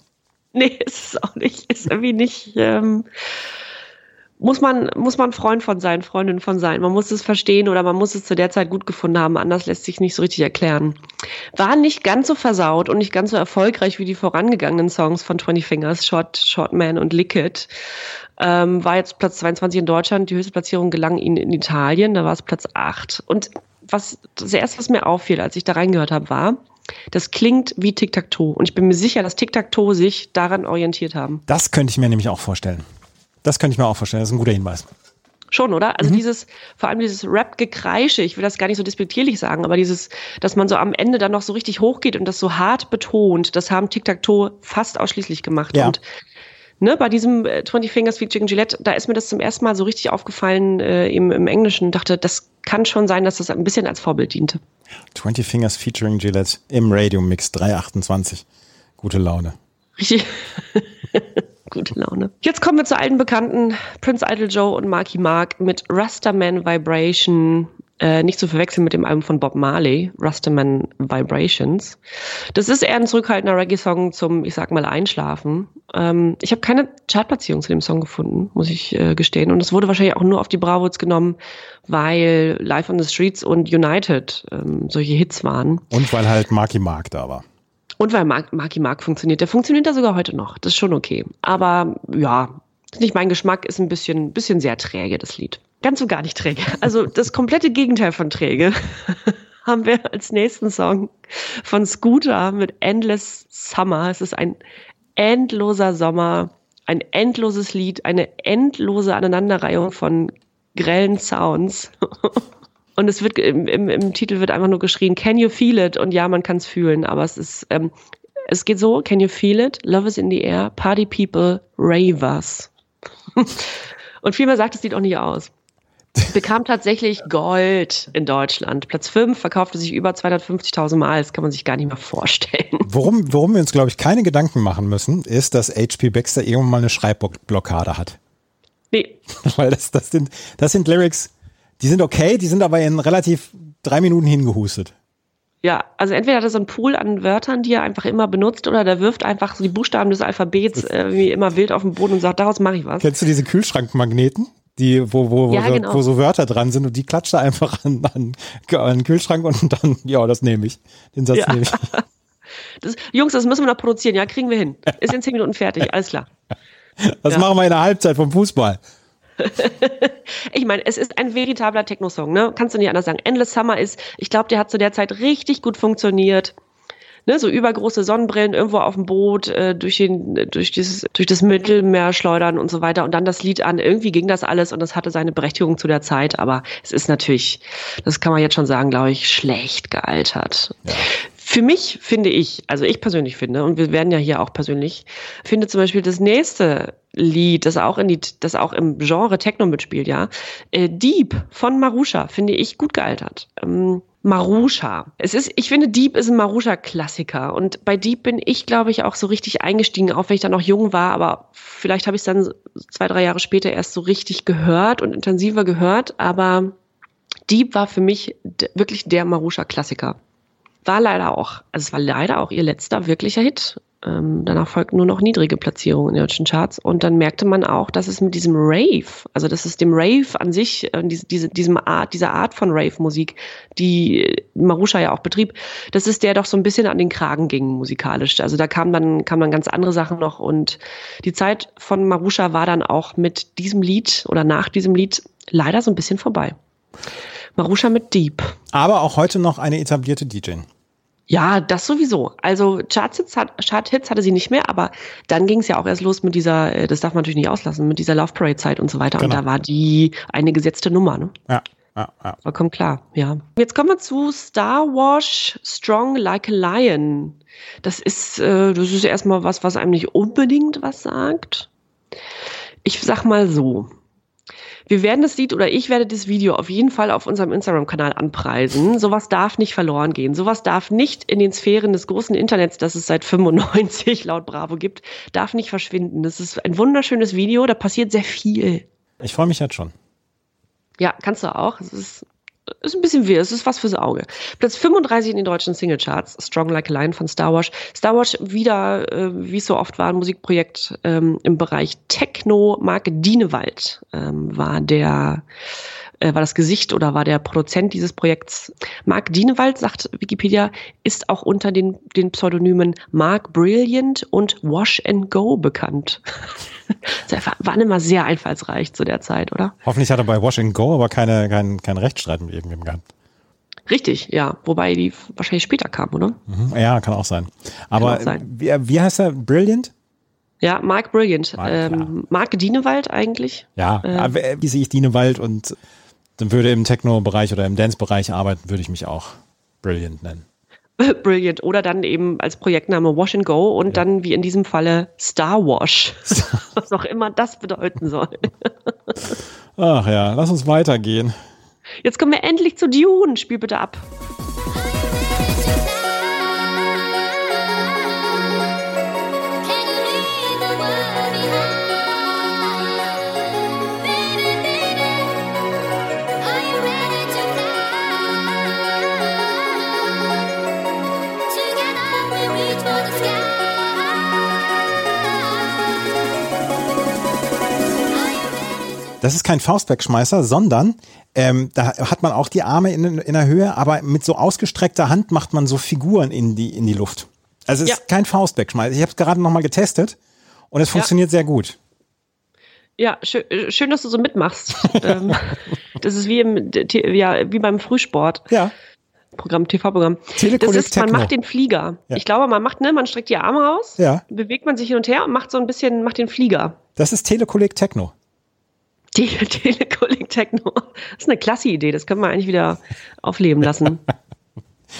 Nee, ist es auch nicht. Ist irgendwie nicht. Ähm, muss man, muss man Freund von sein, Freundin von sein. Man muss es verstehen oder man muss es zu der Zeit gut gefunden haben. Anders lässt sich nicht so richtig erklären. War nicht ganz so versaut und nicht ganz so erfolgreich wie die vorangegangenen Songs von 20 Fingers, Short, Short Man und Lick It. Ähm, war jetzt Platz 22 in Deutschland. Die höchste Platzierung gelang ihnen in Italien. Da war es Platz 8. Und was, das erste, was mir auffiel, als ich da reingehört habe, war, das klingt wie Tic-Tac-Toe. Und ich bin mir sicher, dass Tic-Tac-Toe sich daran orientiert haben. Das könnte ich mir nämlich auch vorstellen. Das könnte ich mir auch vorstellen. Das ist ein guter Hinweis. Schon, oder? Also dieses, vor allem dieses Rap-Gekreische, ich will das gar nicht so despektierlich sagen, aber dieses, dass man so am Ende dann noch so richtig hochgeht und das so hart betont, das haben Tic-Tac-Toe fast ausschließlich gemacht. Ja. Und ne, bei diesem äh, 20 Fingers featuring Gillette, da ist mir das zum ersten Mal so richtig aufgefallen äh, im, im Englischen und dachte, das kann schon sein, dass das ein bisschen als Vorbild diente. 20 Fingers featuring Gillette im Radio Mix 328. Gute Laune. Richtig. Gute Laune. Jetzt kommen wir zu alten Bekannten Prince Idol Joe und Marky Mark mit Rastaman Vibration. Äh, nicht zu verwechseln mit dem Album von Bob Marley, Rastaman Vibrations. Das ist eher ein zurückhaltender Reggae-Song zum, ich sag mal, Einschlafen. Ähm, ich habe keine Chartplatzierung zu dem Song gefunden, muss ich äh, gestehen. Und es wurde wahrscheinlich auch nur auf die Bravo's genommen, weil Live on the Streets und United ähm, solche Hits waren. Und weil halt Marky Mark da war. Und weil Mark, Marky Mark funktioniert. Der funktioniert da sogar heute noch. Das ist schon okay. Aber ja, nicht mein Geschmack, ist ein bisschen, bisschen sehr träge, das Lied. Ganz so gar nicht träge. Also das komplette Gegenteil von träge haben wir als nächsten Song von Scooter mit Endless Summer. Es ist ein endloser Sommer, ein endloses Lied, eine endlose Aneinanderreihung von grellen Sounds. Und es wird im, im, im Titel wird einfach nur geschrien, Can you feel it? Und ja, man kann es fühlen, aber es ist, ähm, es geht so, Can you feel it? Love is in the air, Party people, ravers. Und viel mehr sagt das Lied auch nicht aus. Bekam tatsächlich Gold in Deutschland. Platz 5 verkaufte sich über 250.000 Mal. Das kann man sich gar nicht mehr vorstellen. Worum, worum wir uns, glaube ich, keine Gedanken machen müssen, ist, dass HP Baxter irgendwann mal eine Schreibblockade hat. Nee, Weil das, das, sind, das sind Lyrics, die sind okay, die sind aber in relativ drei Minuten hingehustet. Ja, also entweder hat er so einen Pool an Wörtern, die er einfach immer benutzt, oder der wirft einfach so die Buchstaben des Alphabets äh, wie immer wild auf den Boden und sagt, daraus mache ich was. Kennst du diese Kühlschrankmagneten? Die, wo, wo, wo, Ja, so, genau. wo so Wörter dran sind und die klatscht er einfach an, an, an den Kühlschrank und dann, ja, das nehme ich. Den Satz Ja. nehme ich. Das, Jungs, das müssen wir noch produzieren. Ja, kriegen wir hin. Ist in zehn Minuten fertig. Alles klar. Das Ja. machen wir in der Halbzeit vom Fußball. Ich meine, es ist ein veritabler Techno-Song, ne? Kannst du nicht anders sagen. Endless Summer ist, ich glaube, der hat zu der Zeit richtig gut funktioniert. Ne, so übergroße Sonnenbrillen irgendwo auf dem Boot, äh, durch, den, durch, dieses, durch das Mittelmeer schleudern und so weiter und dann das Lied an. Irgendwie ging das alles und das hatte seine Berechtigung zu der Zeit, aber es ist natürlich, das kann man jetzt schon sagen, glaube ich, schlecht gealtert. Für mich finde ich, also ich persönlich finde, und wir werden ja hier auch persönlich, finde zum Beispiel das nächste Lied, das auch in die, das auch im Genre Techno mitspielt, ja, äh, Deep von Marusha, finde ich gut gealtert. Ähm, Marusha. Es ist, ich finde, Deep ist ein Marusha-Klassiker. Und bei Deep bin ich, glaube ich, auch so richtig eingestiegen, auch wenn ich dann noch jung war, aber vielleicht habe ich es dann zwei, drei Jahre später erst so richtig gehört und intensiver gehört. Aber Deep war für mich wirklich der Marusha-Klassiker. War leider auch, also es war leider auch ihr letzter wirklicher Hit. Ähm, danach folgten nur noch niedrige Platzierungen in den deutschen Charts. Und dann merkte man auch, dass es mit diesem Rave, also dass es dem Rave an sich, äh, diese, diese, diesem Art, dieser Art von Rave-Musik, die Marusha ja auch betrieb, dass es der doch so ein bisschen an den Kragen ging musikalisch. Also da kamen dann, kamen dann ganz andere Sachen noch. Und die Zeit von Marusha war dann auch mit diesem Lied oder nach diesem Lied leider so ein bisschen vorbei. Marusha mit Deep. Aber auch heute noch eine etablierte DJ. Ja, das sowieso. Also Charthits, hat, Charthits hatte sie nicht mehr, aber dann ging es ja auch erst los mit dieser, äh, das darf man natürlich nicht auslassen, mit dieser Love Parade Zeit und so weiter. Und Genau. da war die eine gesetzte Nummer, ne? Ja, ja, ja. Vollkommen klar, ja. Jetzt kommen wir zu Star Wars Strong Like a Lion. Das ist, äh, das ist erstmal was, was einem nicht unbedingt was sagt. Ich sag mal so. Wir werden das Lied oder ich werde das Video auf jeden Fall auf unserem Instagram-Kanal anpreisen. Sowas darf nicht verloren gehen. Sowas darf nicht in den Sphären des großen Internets, das es seit 95 laut Bravo gibt, darf nicht verschwinden. Das ist ein wunderschönes Video, da passiert sehr viel. Ich freue mich jetzt schon. Ja, kannst du auch. Es ist, ist ein bisschen wirr, es ist was fürs Auge. Platz 35 in den deutschen Singlecharts, Strong Like a Lion von Star Wars. Star Wars wieder, äh, wie es so oft war, ein Musikprojekt ähm, im Bereich Techno. Marc Dienewald ähm, war der äh, war das Gesicht oder war der Produzent dieses Projekts. Marc Dienewald, sagt Wikipedia, ist auch unter den, den Pseudonymen Mark Brilliant und Wash and Go bekannt. Waren immer sehr einfallsreich zu der Zeit, oder? Hoffentlich hat er bei Wash and Go aber keine, keinen Rechtsstreit mit irgendjemandem gehabt. Richtig, ja. Wobei die wahrscheinlich später kam, oder? Mhm. Ja, kann auch sein. Aber auch sein. Wie, wie heißt er? Brilliant? Ja, Mark Brilliant. Mark, ähm, Mark Dienewald eigentlich. Ja, aber wie sehe ich Dienewald und dann würde im Techno-Bereich oder im Dance-Bereich arbeiten, würde ich mich auch Brilliant nennen. Brilliant. Oder dann eben als Projektname Wash and Go und dann wie in diesem Falle Star Wash. Was auch immer das bedeuten soll. Ach ja, lass uns weitergehen. Jetzt kommen wir endlich zu Dune. Spiel bitte ab. Das ist kein Faustwegschmeißer, sondern ähm, da hat man auch die Arme in, in der Höhe, aber mit so ausgestreckter Hand macht man so Figuren in die, in die Luft. Also es Ja. ist kein Faustwegschmeißer. Ich habe es gerade nochmal getestet und es funktioniert sehr gut. Ja, schön, schön dass du so mitmachst. ähm, das ist wie, im, ja, wie beim Frühsport. Ja. Programm, TV-Programm. Das ist, man Techno. macht den Flieger. Ja. Ich glaube, man macht, ne, man streckt die Arme aus, Ja. bewegt man sich hin und her und macht so ein bisschen, macht den Flieger. Das ist Telekolleg Techno. Tele Telekolleg Techno. Das ist eine klasse Idee, das können wir eigentlich wieder aufleben lassen.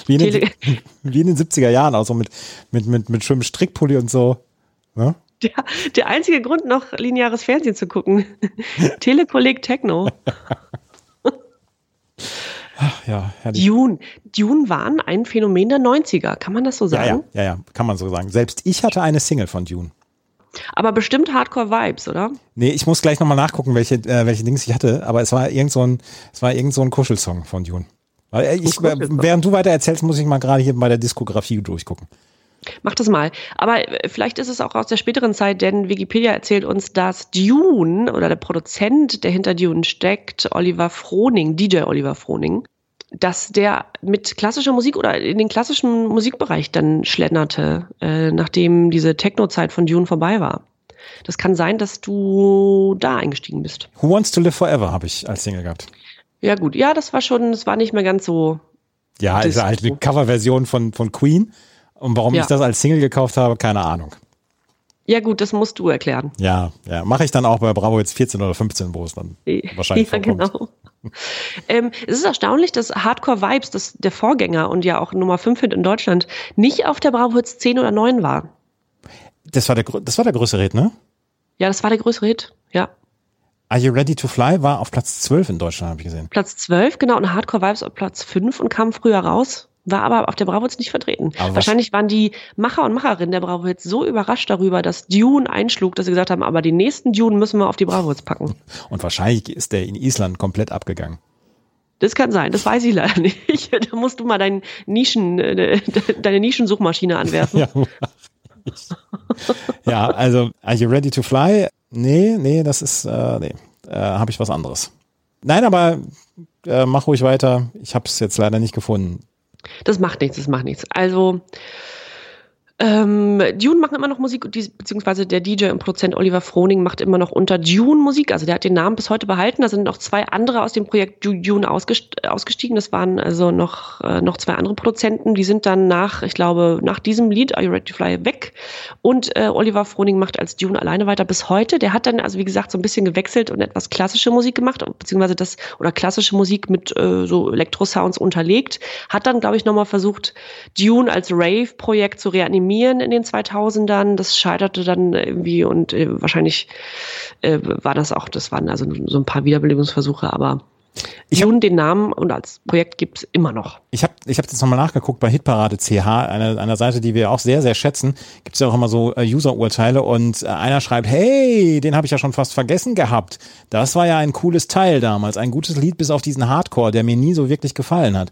Wie in, den, wie in den 70er Jahren, auch so mit, mit, mit, mit schönem Strickpulli und so. Ne? Der, der einzige Grund, noch lineares Fernsehen zu gucken. Telekolleg Techno. Ja, herrlich. Dune. Dune waren ein Phänomen der 90er, kann man das so Ja, sagen? ja, ja, ja, kann man so sagen. Selbst ich hatte eine Single von Dune. Aber bestimmt Hardcore-Vibes, oder? Nee, ich muss gleich nochmal nachgucken, welche, äh, welche Dings ich hatte, aber es war irgend so ein, es war irgend so ein Kuschelsong von Dune. Äh, ich, während du weiter erzählst, muss ich mal gerade hier bei der Diskografie durchgucken. Mach das mal. Aber äh, vielleicht ist es auch aus der späteren Zeit, denn Wikipedia erzählt uns, dass Dune oder der Produzent, der hinter Dune steckt, Oliver Froning, DJ Oliver Froning, dass der mit klassischer Musik oder in den klassischen Musikbereich dann schlenderte, äh, nachdem diese Techno-Zeit von Dune vorbei war. Das kann sein, dass du da eingestiegen bist. Who Wants to Live Forever habe ich als Single gehabt. Ja gut, ja, das war schon, das war nicht mehr ganz so. Ja, ist halt eine Coverversion von, von Queen. Und warum Ja. ich das als Single gekauft habe, keine Ahnung. Ja gut, das musst du erklären. Ja, ja. Mache ich dann auch bei Bravo jetzt 14 oder 15, wo es dann wahrscheinlich ja, vorkommt. genau. ähm, es ist erstaunlich, dass Hardcore Vibes, das der Vorgänger und ja auch Nummer 5 Hit in Deutschland, nicht auf der Bravo Hits 10 oder 9 war. Das war der, das war der größere Hit, ne? Ja, das war der größere Hit. Ja. Are You Ready to Fly war auf Platz 12 in Deutschland, habe ich gesehen. Platz 12, genau, und Hardcore Vibes auf Platz 5 und kam früher raus, war aber auf der Bravo Hits nicht vertreten. Aber Wahrscheinlich waren die Macher und Macherinnen der Bravo Hits so überrascht darüber, dass Dune einschlug, dass sie gesagt haben, aber die nächsten Dune müssen wir auf die Bravo Hits packen. Und wahrscheinlich ist der in Island komplett abgegangen. Das kann sein, das weiß ich leider nicht. Da musst du mal dein Nischen, äh, deine Nischensuchmaschine anwerfen. Ja, ja, also Are You Ready to Fly? Nee, nee, das ist, äh, nee, äh, habe ich was anderes. Nein, aber äh, mach ruhig weiter. Ich habe es jetzt leider nicht gefunden. Das macht nichts, das macht nichts. Also, ähm, Dune macht immer noch Musik, beziehungsweise der DJ und Produzent Oliver Froning macht immer noch unter Dune Musik. Also der hat den Namen bis heute behalten. Da sind noch zwei andere aus dem Projekt Du- Dune ausgest- ausgestiegen. Das waren also noch, äh, noch zwei andere Produzenten. Die sind dann nach, ich glaube, nach diesem Lied Are You Ready to Fly weg. Und äh, Oliver Froning macht als Dune alleine weiter bis heute. Der hat dann, also wie gesagt, so ein bisschen gewechselt und etwas klassische Musik gemacht, beziehungsweise das, oder klassische Musik mit äh, so Elektrosounds unterlegt. Hat dann, glaube ich, nochmal versucht, Dune als Rave-Projekt zu reanimieren in den 2000ern. Das scheiterte dann irgendwie und äh, wahrscheinlich äh, war das auch, das waren also so ein paar Wiederbelebungsversuche, aber Ich hab- den Namen und als Projekt gibt's immer noch. Ich habe ich hab jetzt nochmal nachgeguckt bei Hitparade CH, einer, einer Seite, die wir auch sehr, sehr schätzen. Gibt es ja auch immer so äh, User-Urteile und äh, einer schreibt, hey, den habe ich ja schon fast vergessen gehabt. Das war ja ein cooles Teil damals, ein gutes Lied bis auf diesen Hardcore, der mir nie so wirklich gefallen hat.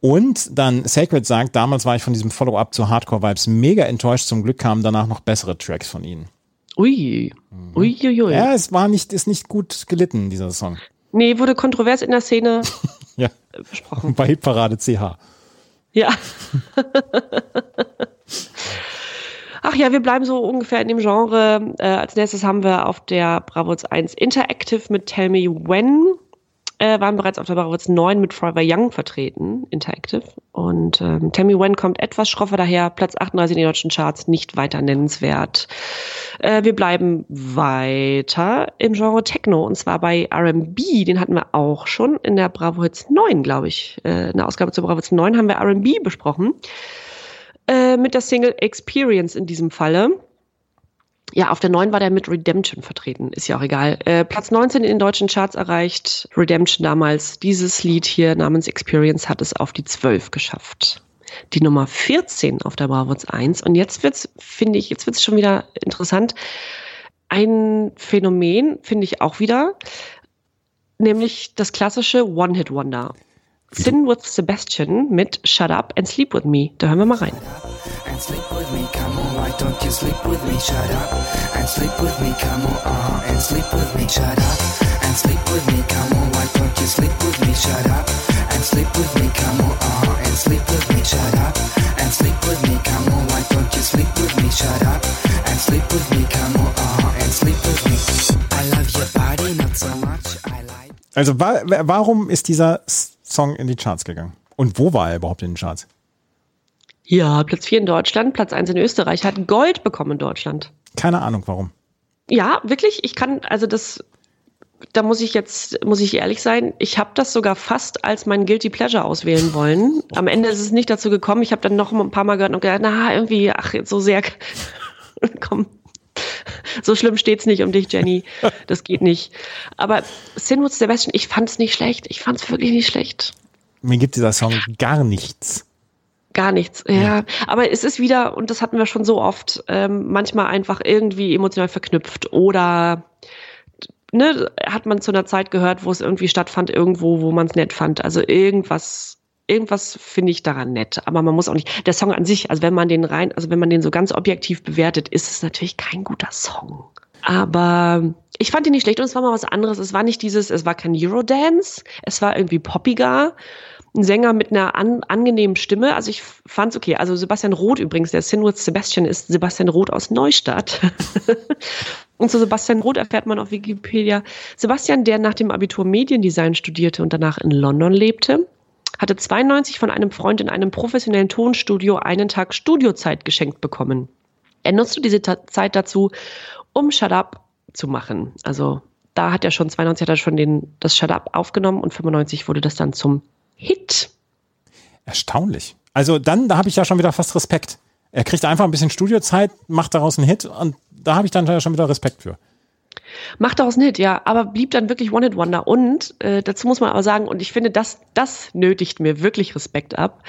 Und dann Sacred sagt, damals war ich von diesem Follow-up zu Hardcore Vibes mega enttäuscht. Zum Glück kamen danach noch bessere Tracks von ihnen. Ui. Ui, ui, ui. Ja, es war nicht, ist nicht gut gelitten, dieser Song. Nee, wurde kontrovers in der Szene Ja, besprochen. bei Hitparade CH. Ja. Ach ja, wir bleiben so ungefähr in dem Genre. Äh, als nächstes haben wir auf der Bravoz 1 Interactive mit Tell Me When. Äh, waren bereits auf der Bravoz 9 mit Forever Young vertreten, Interactive. Und ähm, Tell Me When kommt etwas schroffer daher, Platz 38 in den deutschen Charts, nicht weiter nennenswert. Äh, wir bleiben weiter im Genre Techno und zwar bei R&B, den hatten wir auch schon in der Bravo Hits 9, glaube ich. Äh, in der Ausgabe zur Bravo Hits 9 haben wir R&B besprochen. Äh, mit der Single Experience in diesem Falle. Ja, auf der 9 war der mit Redemption vertreten, ist ja auch egal. Äh, Platz 19 in den deutschen Charts erreicht. Redemption damals. Dieses Lied hier namens Experience hat es auf die 12 geschafft. Die Nummer 14 auf der Bravo's 1. Und jetzt wird's, finde ich, jetzt wird's schon wieder interessant. Ein Phänomen finde ich auch wieder, nämlich das klassische One-Hit-Wonder. Sin with Sebastian mit Shut Up and Sleep With Me. Da hören wir mal rein. and sleep with me. Come on, why don't you sleep with me? Shut up and sleep with me. Come on, uh-huh, and sleep with me. Shut up and sleep with me. Come on, why don't you sleep with me? Shut up and sleep with me. Come on, uh-huh, and sleep with me. Shut up and sleep with me. Come on, why don't you sleep with me? Shut up and sleep with me. Come on, uh-huh, and sleep with me. I love your body not so much. I like. Also wa warum ist dieser Song in die Charts gegangen? Und wo war er überhaupt in den Charts? Ja, Platz 4 in Deutschland, Platz 1 in Österreich, hat Gold bekommen in Deutschland. Keine Ahnung warum. Ja, wirklich, ich kann, also das, da muss ich jetzt, muss ich ehrlich sein, ich habe das sogar fast als mein Guilty Pleasure auswählen wollen. Am Ende ist es nicht dazu gekommen. Ich habe dann noch ein paar Mal gehört und gedacht, na, irgendwie, ach, so sehr, komm, so schlimm steht's nicht um dich, Jenny. Das geht nicht. Aber Sin with Sebastian, ich fand's nicht schlecht. Ich fand's wirklich nicht schlecht. Mir gibt dieser Song gar nichts. Gar nichts, ja. Aber es ist wieder, und das hatten wir schon so oft, ähm, manchmal einfach irgendwie emotional verknüpft oder ne, hat man zu einer Zeit gehört, wo es irgendwie stattfand, irgendwo, wo man es nett fand. Also irgendwas irgendwas finde ich daran nett. Aber man muss auch nicht, der Song an sich, also wenn man den rein, also wenn man den so ganz objektiv bewertet, ist es natürlich kein guter Song. Aber ich fand ihn nicht schlecht und es war mal was anderes. Es war nicht dieses, es war kein Eurodance, es war irgendwie poppiger. Ein Sänger mit einer an, angenehmen Stimme. Also ich fand's okay. Also Sebastian Roth übrigens, der Sin with Sebastian ist Sebastian Roth aus Neustadt. und zu Sebastian Roth erfährt man auf Wikipedia. Sebastian, der nach dem Abitur Mediendesign studierte und danach in London lebte, hatte 92 von einem Freund in einem professionellen Tonstudio einen Tag Studiozeit geschenkt bekommen. Er nutzte diese Ta Zeit dazu, um Shut Up zu machen. Also da hat er schon 92 hat er schon den, das Shut Up aufgenommen und 95 wurde das dann zum Hit. Erstaunlich. Also dann, da habe ich ja schon wieder fast Respekt. Er kriegt einfach ein bisschen Studiozeit, macht daraus einen Hit und da habe ich dann schon wieder Respekt für. Macht daraus einen Hit, ja, aber blieb dann wirklich One-Hit-Wonder. Und äh, dazu muss man aber sagen, und ich finde, das, das nötigt mir wirklich Respekt ab.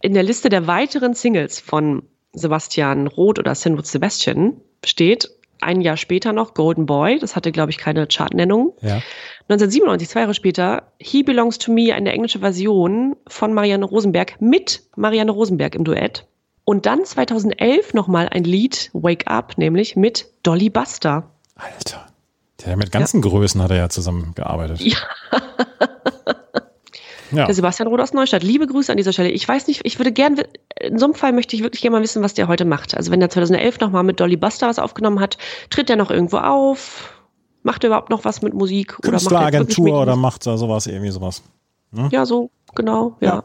In der Liste der weiteren Singles von Sebastian Roth oder Sin with Sebastian steht ein Jahr später noch Golden Boy, das hatte, glaube ich, keine Chartnennung. Ja. 1997, zwei Jahre später, He Belongs to Me, eine englische Version von Marianne Rosenberg mit Marianne Rosenberg im Duett. Und dann 2011 nochmal ein Lied, Wake Up, nämlich mit Dolly Buster. Alter. Der mit ganzen Größen hat er ja zusammengearbeitet. Ja. Ja. Der Sebastian Roth aus Neustadt. Liebe Grüße an dieser Stelle. Ich weiß nicht, ich würde gern, in so einem Fall möchte ich wirklich gerne mal wissen, was der heute macht. Also wenn der 2011 nochmal mit Dolly Buster was aufgenommen hat, tritt er noch irgendwo auf? Macht er überhaupt noch was mit Musik? Oder er Künstleragentur mit- oder macht da sowas, irgendwie sowas. Ja, so, genau, ja. Ja.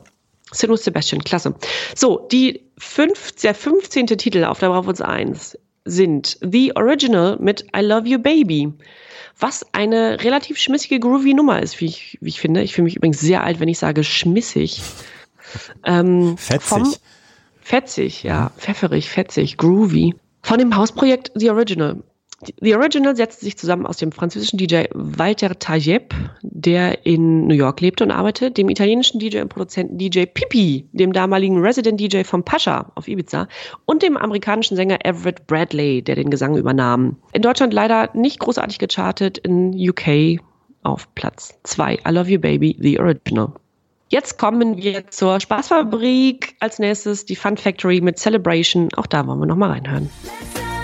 Sinus Sebastian, klasse. So, die fünf, der 15. Titel auf der Bravo 1 sind The Original mit I Love You Baby. Was eine relativ schmissige, groovy Nummer ist, wie ich, wie ich finde. Ich fühle mich übrigens sehr alt, wenn ich sage schmissig. Ähm, Fetzig. Fetzig, ja. Pfefferig, fetzig, groovy. Von dem Hausprojekt The Original. The Original setzt sich zusammen aus dem französischen DJ Walter Tajeb, der in New York lebte und arbeitete, dem italienischen DJ und Produzenten DJ Pippi, dem damaligen Resident DJ von Pascha auf Ibiza und dem amerikanischen Sänger Everett Bradley, der den Gesang übernahm. In Deutschland leider nicht großartig gechartet, in UK auf Platz 2. I Love You Baby, The Original. Jetzt kommen wir zur Spaßfabrik. Als nächstes die Fun Factory mit Celebration. Auch da wollen wir nochmal reinhören. Celebration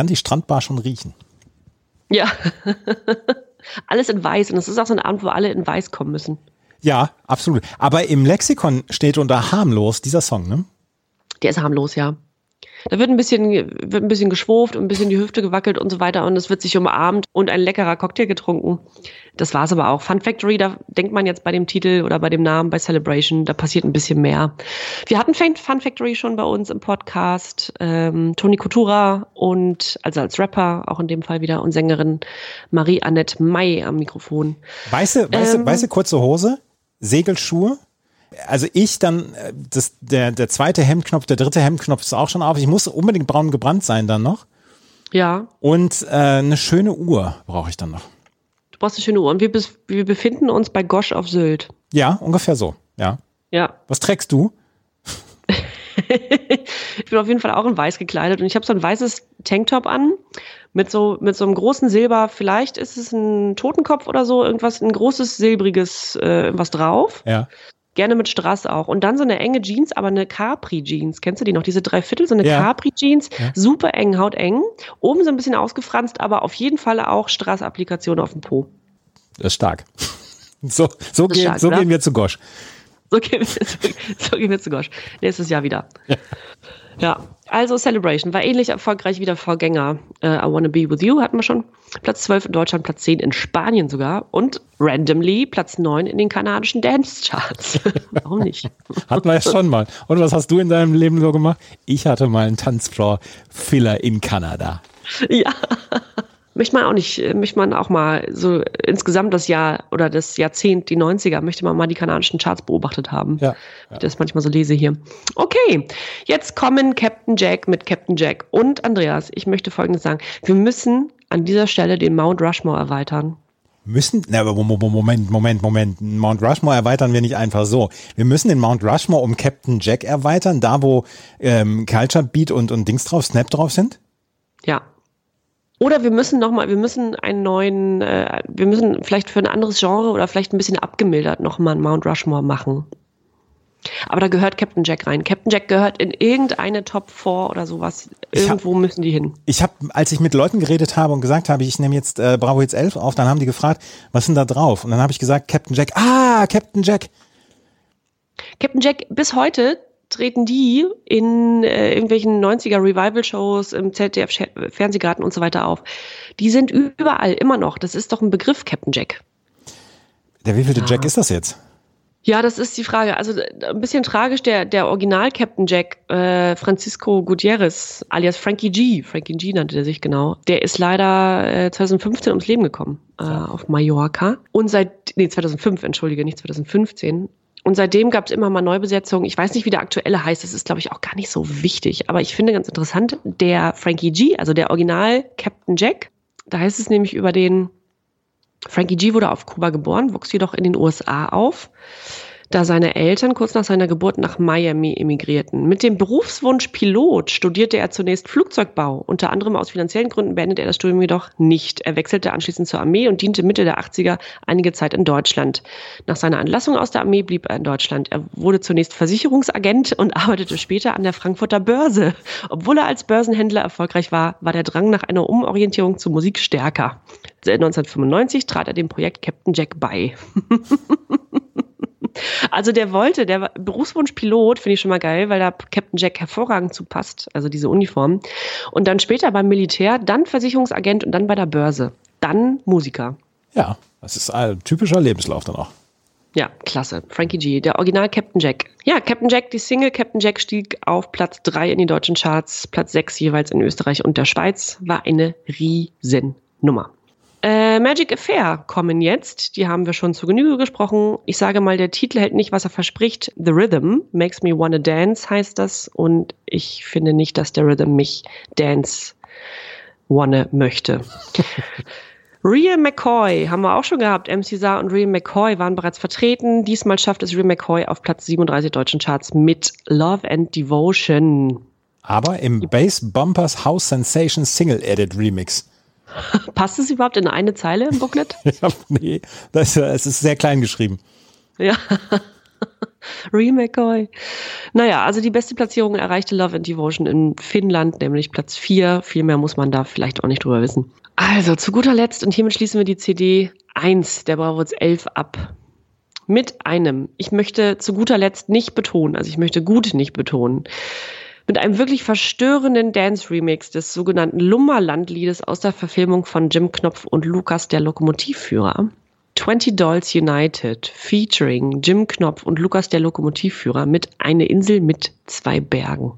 kann die Strandbar schon riechen. Ja. Alles in weiß. Und es ist auch so ein Abend, wo alle in weiß kommen müssen. Ja, absolut. Aber im Lexikon steht unter harmlos dieser Song, ne? Der ist harmlos, ja. Da wird ein bisschen, wird ein bisschen geschwurft und ein bisschen die Hüfte gewackelt und so weiter und es wird sich umarmt und ein leckerer Cocktail getrunken. Das war's aber auch. Fun Factory, da denkt man jetzt bei dem Titel oder bei dem Namen, bei Celebration, da passiert ein bisschen mehr. Wir hatten Fun Factory schon bei uns im Podcast. Ähm, Toni Kutura und, also als Rapper, auch in dem Fall wieder, und Sängerin Marie-Annette May am Mikrofon. Weiße, weiße, Ähm. weiße kurze Hose, Segelschuhe. Also ich dann, äh, das, der, der zweite Hemdknopf, der dritte Hemdknopf ist auch schon auf. Ich muss unbedingt braun gebrannt sein dann noch. Ja, Und äh, eine schöne Uhr brauche ich dann noch. du brauchst eine schöne Uhr. Und wir, bis, wir befinden uns bei Gosch auf Sylt. Ja, ungefähr so. Ja. Ja, Was trägst du? Ich bin auf jeden Fall auch in weiß gekleidet und ich habe so ein weißes Tanktop an mit so mit so einem großen Silber, vielleicht ist es ein Totenkopf oder so, irgendwas, ein großes silbriges äh, irgendwas drauf. Ja. Gerne mit Strass auch. Und dann so eine enge Jeans, aber eine Capri-Jeans. Kennst du die noch? Diese Dreiviertel, so eine Ja. Capri-Jeans. Ja. Super eng, hauteng. Oben so ein bisschen ausgefranst, aber auf jeden Fall auch Strass-Applikation auf dem Po. Das ist stark. So, so, gehen, stark, so oder? gehen wir zu Gosch. So gehen wir, so, zu Gosch. Nächstes Jahr wieder. Ja. also Celebration war ähnlich erfolgreich wie der Vorgänger. Äh, I Wanna Be With You hatten wir schon. Platz 12 in Deutschland, Platz 10 in Spanien sogar. Und randomly Platz 9 in den kanadischen Dance-Charts. Warum nicht? Hatten wir ja schon mal. Und was hast du in deinem Leben so gemacht? Ich hatte mal einen Tanzfloor-Filler in Kanada. ja. Möchte man auch nicht, äh, möchte man auch mal so insgesamt das Jahr oder das Jahrzehnt, die 90er, möchte man mal die kanadischen Charts beobachtet haben. Ja. Wie ich das manchmal so lese hier. Okay, jetzt kommen Captain Jack mit Captain Jack und Andreas. Ich möchte Folgendes sagen. Wir müssen an dieser Stelle den Mount Rushmore erweitern. Müssen, na, Moment, Moment, Moment. Mount Rushmore erweitern wir nicht einfach so. Wir müssen den Mount Rushmore um Captain Jack erweitern, da wo ähm, Culture Beat und, und Dings drauf, Snap drauf sind. Ja. Oder wir müssen nochmal, wir müssen einen neuen, äh, wir müssen vielleicht für ein anderes Genre oder vielleicht ein bisschen abgemildert nochmal einen Mount Rushmore machen. Aber da gehört Captain Jack rein. Captain Jack gehört in irgendeine Top 4 oder sowas. Ich hab- Irgendwo müssen die hin. Ich habe, als ich mit Leuten geredet habe und gesagt habe, ich nehme jetzt äh, Bravo Hits 11 auf, dann haben die gefragt, was denn da drauf? Und dann habe ich gesagt, Captain Jack. Ah, Captain Jack. Captain Jack, bis heute treten die in äh, irgendwelchen 90er Revival-Shows im ZDF Fernsehgarten und so weiter auf. Die sind überall immer noch. Das ist doch ein Begriff, Captain Jack. Der wievielte Jack ist das jetzt? Ja, das ist die Frage. Also äh, ein bisschen tragisch, der, der Original-Captain Jack, äh, Francisco Gutierrez, alias Frankie G, Frankie G nannte er sich genau, der ist leider äh, 2015 ums Leben gekommen äh, auf Mallorca. Und seit, nee, 2005, entschuldige, nicht 2015. Und seitdem gab es immer mal Neubesetzungen. Ich weiß nicht, wie der aktuelle heißt. Das ist, glaube ich, auch gar nicht so wichtig. Aber ich finde ganz interessant, der Frankie G, also der Original Captain Jack, da heißt es nämlich über den Frankie G wurde auf Kuba geboren, wuchs jedoch in den USA auf, da seine Eltern kurz nach seiner Geburt nach Miami emigrierten. Mit dem Berufswunsch Pilot studierte er zunächst Flugzeugbau. Unter anderem aus finanziellen Gründen beendete er das Studium jedoch nicht. Er wechselte anschließend zur Armee und diente Mitte der 80er einige Zeit in Deutschland. Nach seiner Entlassung aus der Armee blieb er in Deutschland. Er wurde zunächst Versicherungsagent und arbeitete später an der Frankfurter Börse. Obwohl er als Börsenhändler erfolgreich war, war der Drang nach einer Umorientierung zur Musik stärker. 1995 trat er dem Projekt Captain Jack bei. Also der wollte, der war- Berufswunsch Pilot, finde ich schon mal geil, weil da Captain Jack hervorragend zu passt, also diese Uniform. Und dann später beim Militär, dann Versicherungsagent und dann bei der Börse. Dann Musiker. Ja, das ist ein typischer Lebenslauf dann auch. Ja, klasse. Frankie G, der Original Captain Jack. Ja, Captain Jack, die Single Captain Jack stieg auf Platz 3 in die deutschen Charts, Platz 6 jeweils in Österreich und der Schweiz, war eine Riesennummer. Äh, Magic Affair kommen jetzt, die haben wir schon zu Genüge gesprochen. Ich sage mal, der Titel hält nicht, was er verspricht. The Rhythm makes me wanna dance heißt das und ich finde nicht, dass der Rhythm mich dance wanna möchte. Real McCoy haben wir auch schon gehabt. MC Saar und Real McCoy waren bereits vertreten. Diesmal schafft es Real McCoy auf Platz 37 deutschen Charts mit Love and Devotion. Aber im Bass Bumpers House Sensation Single Edit Remix. Passt es überhaupt in eine Zeile im Booklet? Ja, nee, das, es ist sehr klein geschrieben. ja. Real McCoy. Naja, also die beste Platzierung erreichte Love and Devotion in Finnland, nämlich Platz 4. Viel mehr muss man da vielleicht auch nicht drüber wissen. Also zu guter Letzt, und hiermit schließen wir die CD 1 der Bravoz 11 ab. Mit einem, ich möchte zu guter Letzt nicht betonen, also ich möchte gut nicht betonen, mit einem wirklich verstörenden Dance-Remix des sogenannten Lummerland-Liedes aus der Verfilmung von Jim Knopf und Lukas, der Lokomotivführer. 20 Dolls United featuring Jim Knopf und Lukas, der Lokomotivführer mit Eine Insel mit zwei Bergen.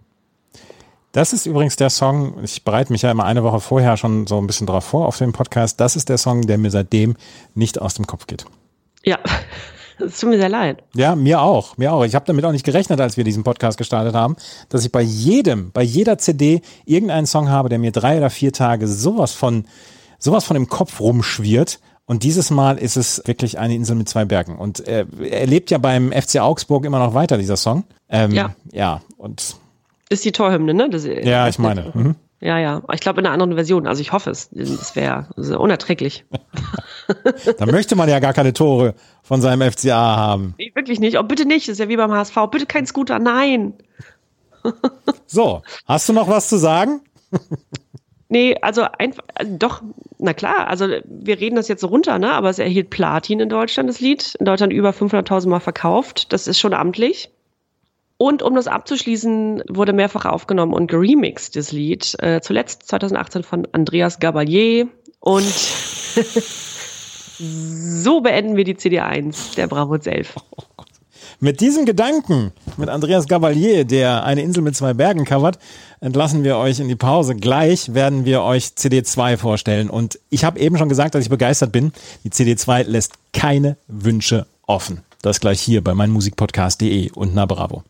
Das ist übrigens der Song, ich bereite mich ja immer eine Woche vorher schon so ein bisschen drauf vor auf dem Podcast. Das ist der Song, der mir seitdem nicht aus dem Kopf geht. Ja, es tut mir sehr leid. Ja, mir auch, mir auch. Ich habe damit auch nicht gerechnet, als wir diesen Podcast gestartet haben, dass ich bei jedem, bei jeder CD irgendeinen Song habe, der mir drei oder vier Tage sowas von, sowas von im Kopf rumschwirrt. Und dieses Mal ist es wirklich eine Insel mit zwei Bergen. Und äh, er lebt ja beim FC Augsburg immer noch weiter, dieser Song. Ähm, Ja. Ja, und Ist die Torhymne, ne? Das, ja, ich meine. Mhm. Ja, ja. Ich glaube in einer anderen Version. Also ich hoffe es. Das wäre wär unerträglich. Da möchte man ja gar keine Tore von seinem FCA haben. Nee, wirklich nicht. Oh, bitte nicht. Das ist ja wie beim HSV. Bitte kein Scooter. Nein. So, hast du noch was zu sagen? Nee, also einfach, doch, na klar, also wir reden das jetzt so runter, ne? aber es erhielt Platin in Deutschland, das Lied. In Deutschland über 500.000 Mal verkauft. Das ist schon amtlich. Und um das abzuschließen, wurde mehrfach aufgenommen und geremixed, das Lied. Äh, zuletzt 2018 von Andreas Gabalier. Und so beenden wir die CD1 der Bravo 11. Mit diesem Gedanken, mit Andreas Gabalier, der eine Insel mit zwei Bergen covert, entlassen wir euch in die Pause. Gleich werden wir euch CD2 vorstellen. Und ich habe eben schon gesagt, dass ich begeistert bin. Die CD2 lässt keine Wünsche offen. Das gleich hier bei meinmusikpodcast.de und na Bravo.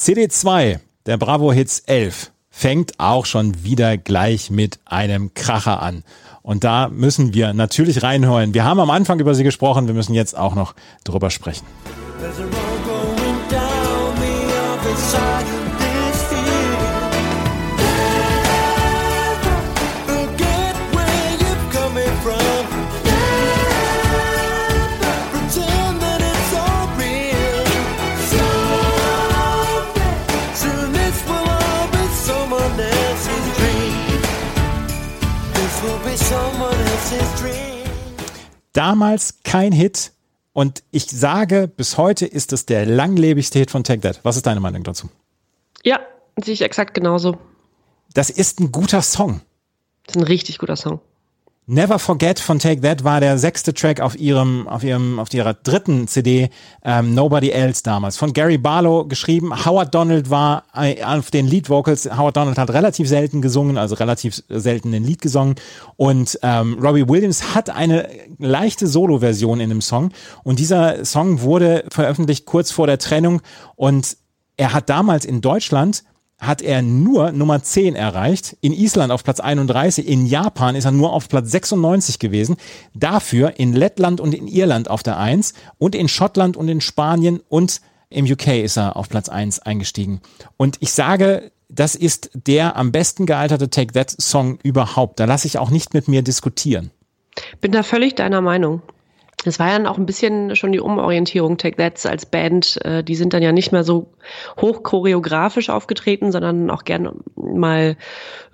CD2 der Bravo Hits 11 fängt auch schon wieder gleich mit einem Kracher an. Und da müssen wir natürlich reinhören. Wir haben am Anfang über sie gesprochen, wir müssen jetzt auch noch drüber sprechen. Damals kein Hit. Und ich sage, bis heute ist es der langlebigste Hit von Take That. Was ist deine Meinung dazu? Ja, sehe ich exakt genauso. Das ist ein guter Song. Das ist ein richtig guter Song. Never Forget von Take That war der sechste Track auf ihrem, auf ihrem, auf ihrer dritten CD, ähm, Nobody Else damals. Von Gary Barlow geschrieben. Howard Donald war äh, auf den Lead Vocals. Howard Donald hat relativ selten gesungen, also relativ selten den Lied gesungen. Und ähm, Robbie Williams hat eine leichte Solo-Version in dem Song. Und dieser Song wurde veröffentlicht kurz vor der Trennung. Und er hat damals in Deutschland hat er nur Nummer 10 erreicht, in Island auf Platz 31, in Japan ist er nur auf Platz 96 gewesen, dafür in Lettland und in Irland auf der 1 und in Schottland und in Spanien und im UK ist er auf Platz 1 eingestiegen. Und ich sage, das ist der am besten gealterte Take That Song überhaupt. Da lasse ich auch nicht mit mir diskutieren. Bin da völlig deiner Meinung. Es war ja dann auch ein bisschen schon die Umorientierung Take That als Band. Äh, die sind dann ja nicht mehr so hoch choreografisch aufgetreten, sondern auch gerne mal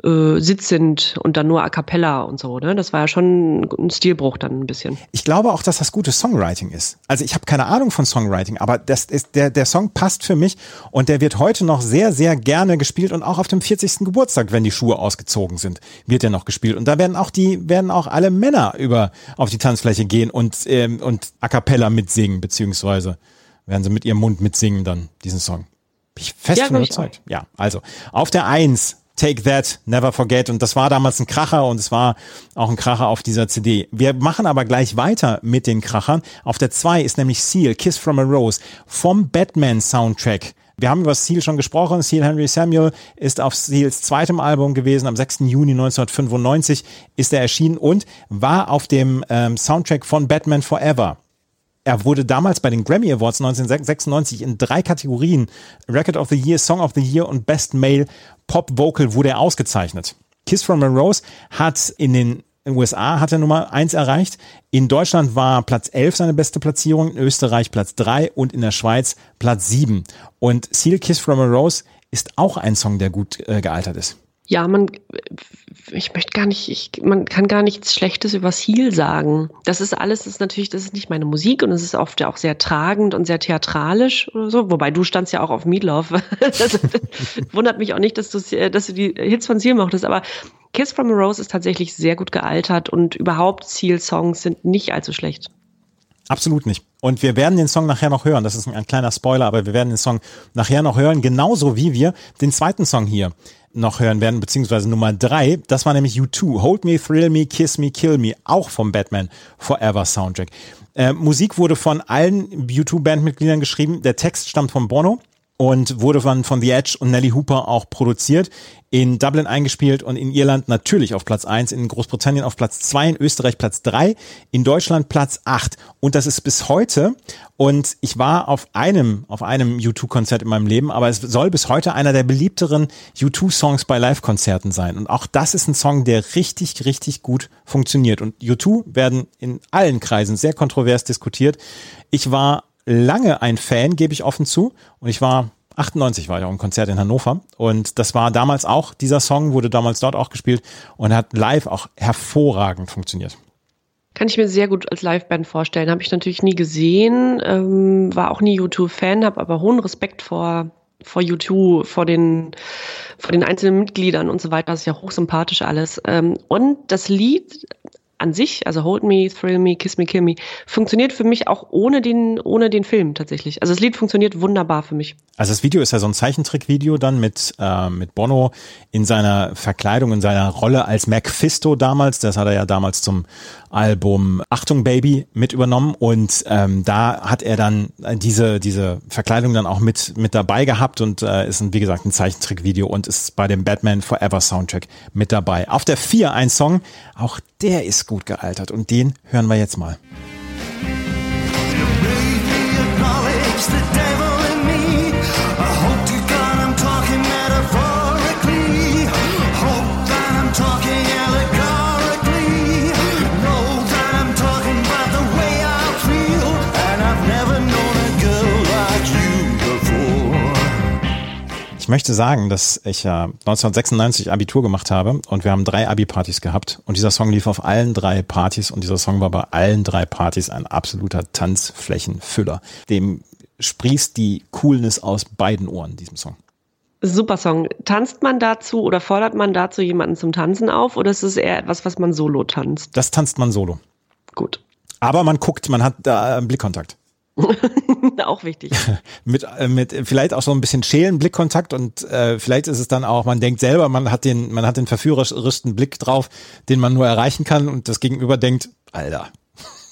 äh, sitzend und dann nur a cappella und so. Ne? Das war ja schon ein Stilbruch dann ein bisschen. Ich glaube auch, dass das gutes Songwriting ist. Also ich habe keine Ahnung von Songwriting, aber das ist der der Song passt für mich und der wird heute noch sehr sehr gerne gespielt und auch auf dem 40. Geburtstag, wenn die Schuhe ausgezogen sind, wird er noch gespielt und da werden auch die werden auch alle Männer über auf die Tanzfläche gehen und ähm, und a cappella mitsingen beziehungsweise werden sie mit ihrem Mund mitsingen dann diesen Song. Bin ich fest Ja, von überzeugt. Ja, also auf der Eins Take That, Never Forget. Und das war damals ein Kracher und es war auch ein Kracher auf dieser CD. Wir machen aber gleich weiter mit den Krachern. Auf der zwei ist nämlich Seal, Kiss from a Rose vom Batman Soundtrack. Wir haben über Seal schon gesprochen. Seal Henry Samuel ist auf Seals zweitem Album gewesen. Am 6. Juni 1995 ist er erschienen und war auf dem ähm, Soundtrack von Batman Forever. Er wurde damals bei den Grammy Awards 1996 in drei Kategorien, Record of the Year, Song of the Year und Best Male Pop Vocal wurde er ausgezeichnet. Kiss from a Rose hat in den USA hat er Nummer eins erreicht. In Deutschland war Platz 11 seine beste Platzierung, in Österreich Platz drei und in der Schweiz Platz sieben. Und Seal Kiss from a Rose ist auch ein Song, der gut äh, gealtert ist. Ja, man, ich möchte gar nicht, ich, man kann gar nichts Schlechtes über Seal sagen. Das ist alles, das ist natürlich, das ist nicht meine Musik und es ist oft ja auch sehr tragend und sehr theatralisch oder so. Wobei du standst ja auch auf Meatloaf. Das wundert mich auch nicht, dass du, dass du die Hits von Seal mochtest, aber Kiss from a Rose ist tatsächlich sehr gut gealtert und überhaupt Seal-Songs sind nicht allzu schlecht. Absolut nicht. Und wir werden den Song nachher noch hören. Das ist ein kleiner Spoiler, aber wir werden den Song nachher noch hören, genauso wie wir den zweiten Song hier noch hören werden, beziehungsweise Nummer drei. Das war nämlich U2. Hold Me, Thrill Me, Kiss Me, Kill Me, auch vom Batman Forever Soundtrack. Äh, Musik wurde von allen U2-Bandmitgliedern geschrieben. Der Text stammt von Bono und wurde von, von The Edge und Nelly Hooper auch produziert, in Dublin eingespielt und in Irland natürlich auf Platz eins, in Großbritannien auf Platz zwei, in Österreich Platz drei, in Deutschland Platz acht und das ist bis heute und ich war auf einem auf einem U2-Konzert in meinem Leben, aber es soll bis heute einer der beliebteren U2-Songs bei Live-Konzerten sein und auch das ist ein Song, der richtig, richtig gut funktioniert und U2 werden in allen Kreisen sehr kontrovers diskutiert. Ich war lange ein Fan, gebe ich offen zu. Und ich war 98 war ich auch im Konzert in Hannover und das war damals auch, dieser Song wurde damals dort auch gespielt und hat live auch hervorragend funktioniert. Kann ich mir sehr gut als Liveband vorstellen. Habe ich natürlich nie gesehen, ähm, war auch nie YouTube-Fan, habe aber hohen Respekt vor, vor YouTube, vor den, vor den einzelnen Mitgliedern und so weiter. Das ist ja hochsympathisch alles. Ähm, und das Lied an sich, also Hold Me, Thrill Me, Kiss Me, Kill Me, funktioniert für mich auch ohne den, ohne den Film tatsächlich. Also das Lied funktioniert wunderbar für mich. Also das Video ist ja so ein Zeichentrickvideo dann mit, äh, mit Bono in seiner Verkleidung, in seiner Rolle als Mephisto damals. Das hat er ja damals zum Album Achtung Baby mit übernommen und ähm, da hat er dann diese, diese Verkleidung dann auch mit, mit dabei gehabt und äh, ist, ein, wie gesagt, ein Zeichentrickvideo und ist bei dem Batman Forever Soundtrack mit dabei. Auf der 4 ein Song, auch der ist gut gealtert und den hören wir jetzt mal. Ich möchte sagen, dass ich ja 1996 Abitur gemacht habe und wir haben drei Abi-Partys gehabt und dieser Song lief auf allen drei Partys und dieser Song war bei allen drei Partys ein absoluter Tanzflächenfüller. Dem sprießt die Coolness aus beiden Ohren, diesem Song. Super Song. Tanzt man dazu oder fordert man dazu jemanden zum Tanzen auf oder ist es eher etwas, was man solo tanzt? Das tanzt man solo. Gut. Aber man guckt, man hat da einen Blickkontakt. auch wichtig. Mit, äh, mit vielleicht auch so ein bisschen schälen Blickkontakt und äh, vielleicht ist es dann auch, man denkt selber, man hat den, man hat den verführerischsten Blick drauf, den man nur erreichen kann und das Gegenüber denkt, Alter,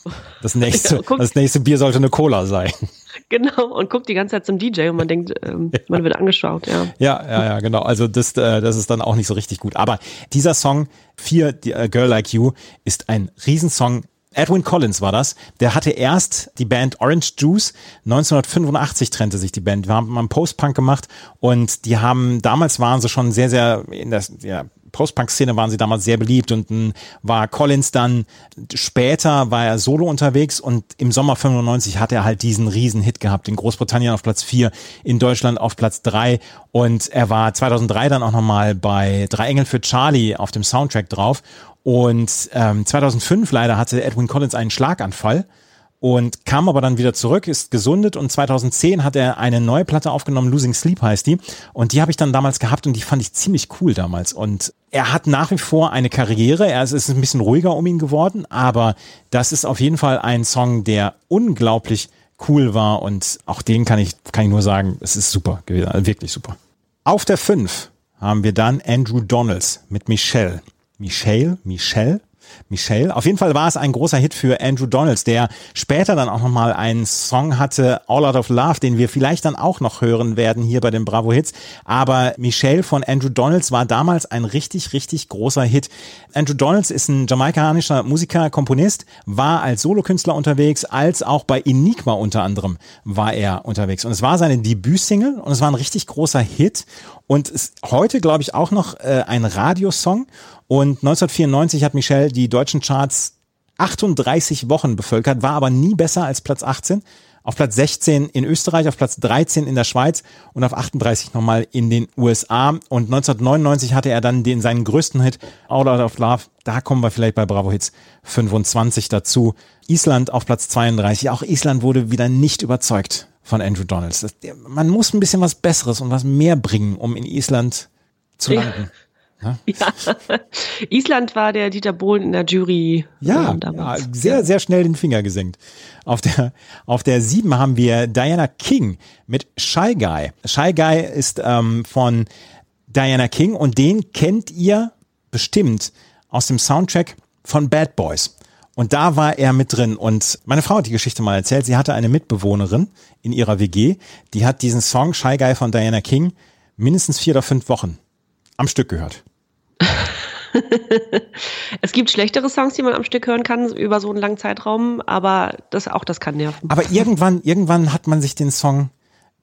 das nächste, Ja, das nächste Bier sollte eine Cola sein. Genau. Und guckt die ganze Zeit zum DJ und man denkt, ähm, man wird angeschaut, ja. Ja, ja, ja, genau. Also das, äh, das ist dann auch nicht so richtig gut. Aber dieser Song, Fear, die, äh, Girl Like You, ist ein Riesensong. Edwin Collins war das. Der hatte erst die Band Orange Juice. 1985 trennte sich die Band. Wir haben mal einen Post-Punk gemacht und die haben, damals waren sie schon sehr, sehr in der ja, Post-Punk-Szene waren sie damals sehr beliebt und dann war Collins dann später war er solo unterwegs und im Sommer 95 hat er halt diesen riesen Hit gehabt in Großbritannien auf Platz 4, in Deutschland auf Platz 3 und er war 2003 dann auch nochmal bei Drei Engel für Charlie auf dem Soundtrack drauf und ähm, 2005 leider hatte Edwin Collins einen Schlaganfall und kam aber dann wieder zurück, ist gesundet und 2010 hat er eine neue Platte aufgenommen, Losing Sleep heißt die und die habe ich dann damals gehabt und die fand ich ziemlich cool damals und er hat nach wie vor eine Karriere, er ist, ein bisschen ruhiger um ihn geworden, aber das ist auf jeden Fall ein Song, der unglaublich cool war und auch den kann ich, kann ich nur sagen, es ist super gewesen, wirklich super. Auf der 5 haben wir dann Andrew Donalds mit Michelle. Michelle? Michelle? Michelle. Auf jeden Fall war es ein großer Hit für Andrew Donalds, der später dann auch nochmal einen Song hatte, All Out of Love, den wir vielleicht dann auch noch hören werden hier bei den Bravo Hits. Aber Michelle von Andrew Donalds war damals ein richtig, richtig großer Hit. Andrew Donalds ist ein jamaikanischer Musiker, Komponist, war als Solokünstler unterwegs, als auch bei Enigma unter anderem war er unterwegs. Und es war seine Debütsingle und es war ein richtig großer Hit und ist heute, glaube ich, auch noch äh, ein Radiosong. Und 1994 hat Michelle die deutschen Charts 38 Wochen bevölkert, war aber nie besser als Platz 18. Auf Platz 16 in Österreich, auf Platz 13 in der Schweiz und auf 38 nochmal in den USA. Und 1999 hatte er dann den, seinen größten Hit, All Out of Love. Da kommen wir vielleicht bei Bravo Hits 25 dazu. Island auf Platz 32. Auch Island wurde wieder nicht überzeugt von Andrew Donalds. Man muss ein bisschen was Besseres und was mehr bringen, um in Island zu Ja. Ja. Island war der Dieter Bohlen in der Jury Ja, ähm, ja, sehr, sehr schnell den Finger gesenkt. Auf der, auf der sieben haben wir Diana King mit Shy Guy. Shy Guy ist ähm, von Diana King und den kennt ihr bestimmt aus dem Soundtrack von Bad Boys. Und da war er mit drin. Und meine Frau hat die Geschichte mal erzählt. Sie hatte eine Mitbewohnerin in ihrer WG, die hat diesen Song Shy Guy von Diana King mindestens vier oder fünf Wochen am Stück gehört. Es gibt schlechtere Songs, die man am Stück hören kann über so einen langen Zeitraum, aber das auch das kann nerven. Aber irgendwann, irgendwann hat man sich den Song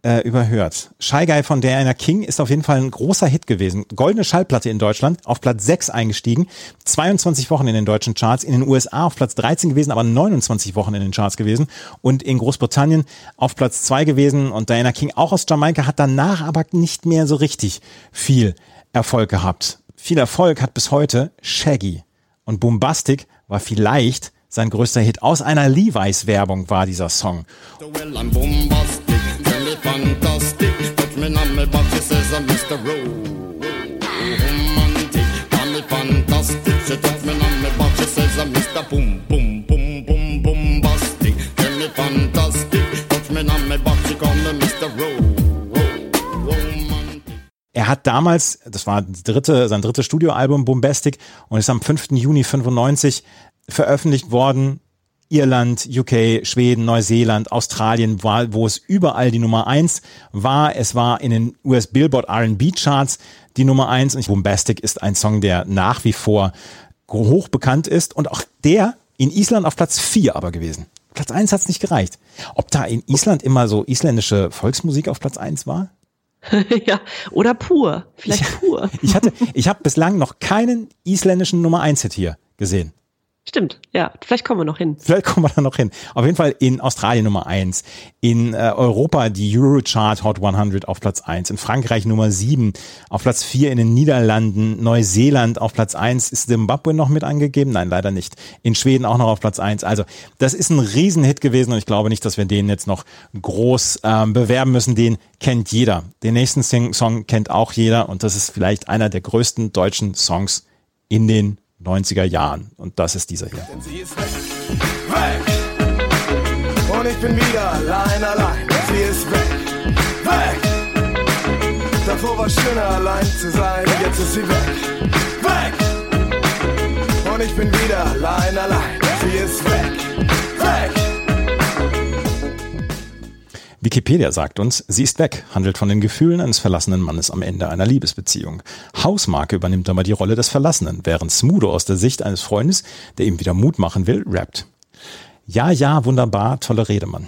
äh, überhört. Shy Guy von Diana King ist auf jeden Fall ein großer Hit gewesen. Goldene Schallplatte in Deutschland, auf Platz 6 eingestiegen, 22 Wochen in den deutschen Charts, in den USA auf Platz 13 gewesen, aber 29 Wochen in den Charts gewesen und in Großbritannien auf Platz 2 gewesen und Diana King auch aus Jamaika hat danach aber nicht mehr so richtig viel Erfolg gehabt. Viel Erfolg hat bis heute Shaggy und Bombastic war vielleicht sein größter Hit. Aus einer Levi's-Werbung war dieser Song. Mr. Romantic. Call me fantastic, she touch me on me back, she says I'm Mr. boom, boom, boom, boom, bombastic. Tell me fantastic. Touch me on my back, she call me Mr. Ro, Ro, Romantic. Er hat damals, das war die dritte, sein drittes Studioalbum Bombastic und ist am 5. Juni 95 veröffentlicht worden. Irland, UK, Schweden, Neuseeland, Australien, wo es überall die Nummer eins war. Es war in den US Billboard R&B Charts die Nummer eins und Bombastic ist ein Song, der nach wie vor hoch bekannt ist und auch der in Island auf Platz vier aber gewesen. Platz eins hat's nicht gereicht. Ob da in Island immer so isländische Volksmusik auf Platz eins war? ja, oder pur. Vielleicht pur. Ich hatte, ich habe bislang noch keinen isländischen Nummer eins Hit hier gesehen. Stimmt, ja. Vielleicht kommen wir noch hin. Vielleicht kommen wir da noch hin. Auf jeden Fall in Australien Nummer eins, in äh, Europa die Eurochart Hot 100 auf Platz eins, in Frankreich Nummer sieben, auf Platz vier in den Niederlanden, Neuseeland auf Platz eins. Ist Zimbabwe noch mit angegeben? Nein, leider nicht. In Schweden auch noch auf Platz eins. Also das ist ein Riesenhit gewesen und ich glaube nicht, dass wir den jetzt noch groß ähm, bewerben müssen. Den kennt jeder. Den nächsten Song kennt auch jeder und das ist vielleicht einer der größten deutschen Songs in den 90er Jahren. Und das ist dieser hier. Und ich bin wieder allein, allein. Sie ist weg, weg. Davor war schöner allein zu sein, jetzt ist sie weg, weg. Und ich bin wieder allein, allein. Sie ist weg, weg. Wikipedia sagt uns, sie ist weg, handelt von den Gefühlen eines verlassenen Mannes am Ende einer Liebesbeziehung. Hausmarke übernimmt aber die Rolle des Verlassenen, während Smudo aus der Sicht eines Freundes, der ihm wieder Mut machen will, rappt. Ja, ja, wunderbar, tolle Rede, Mann.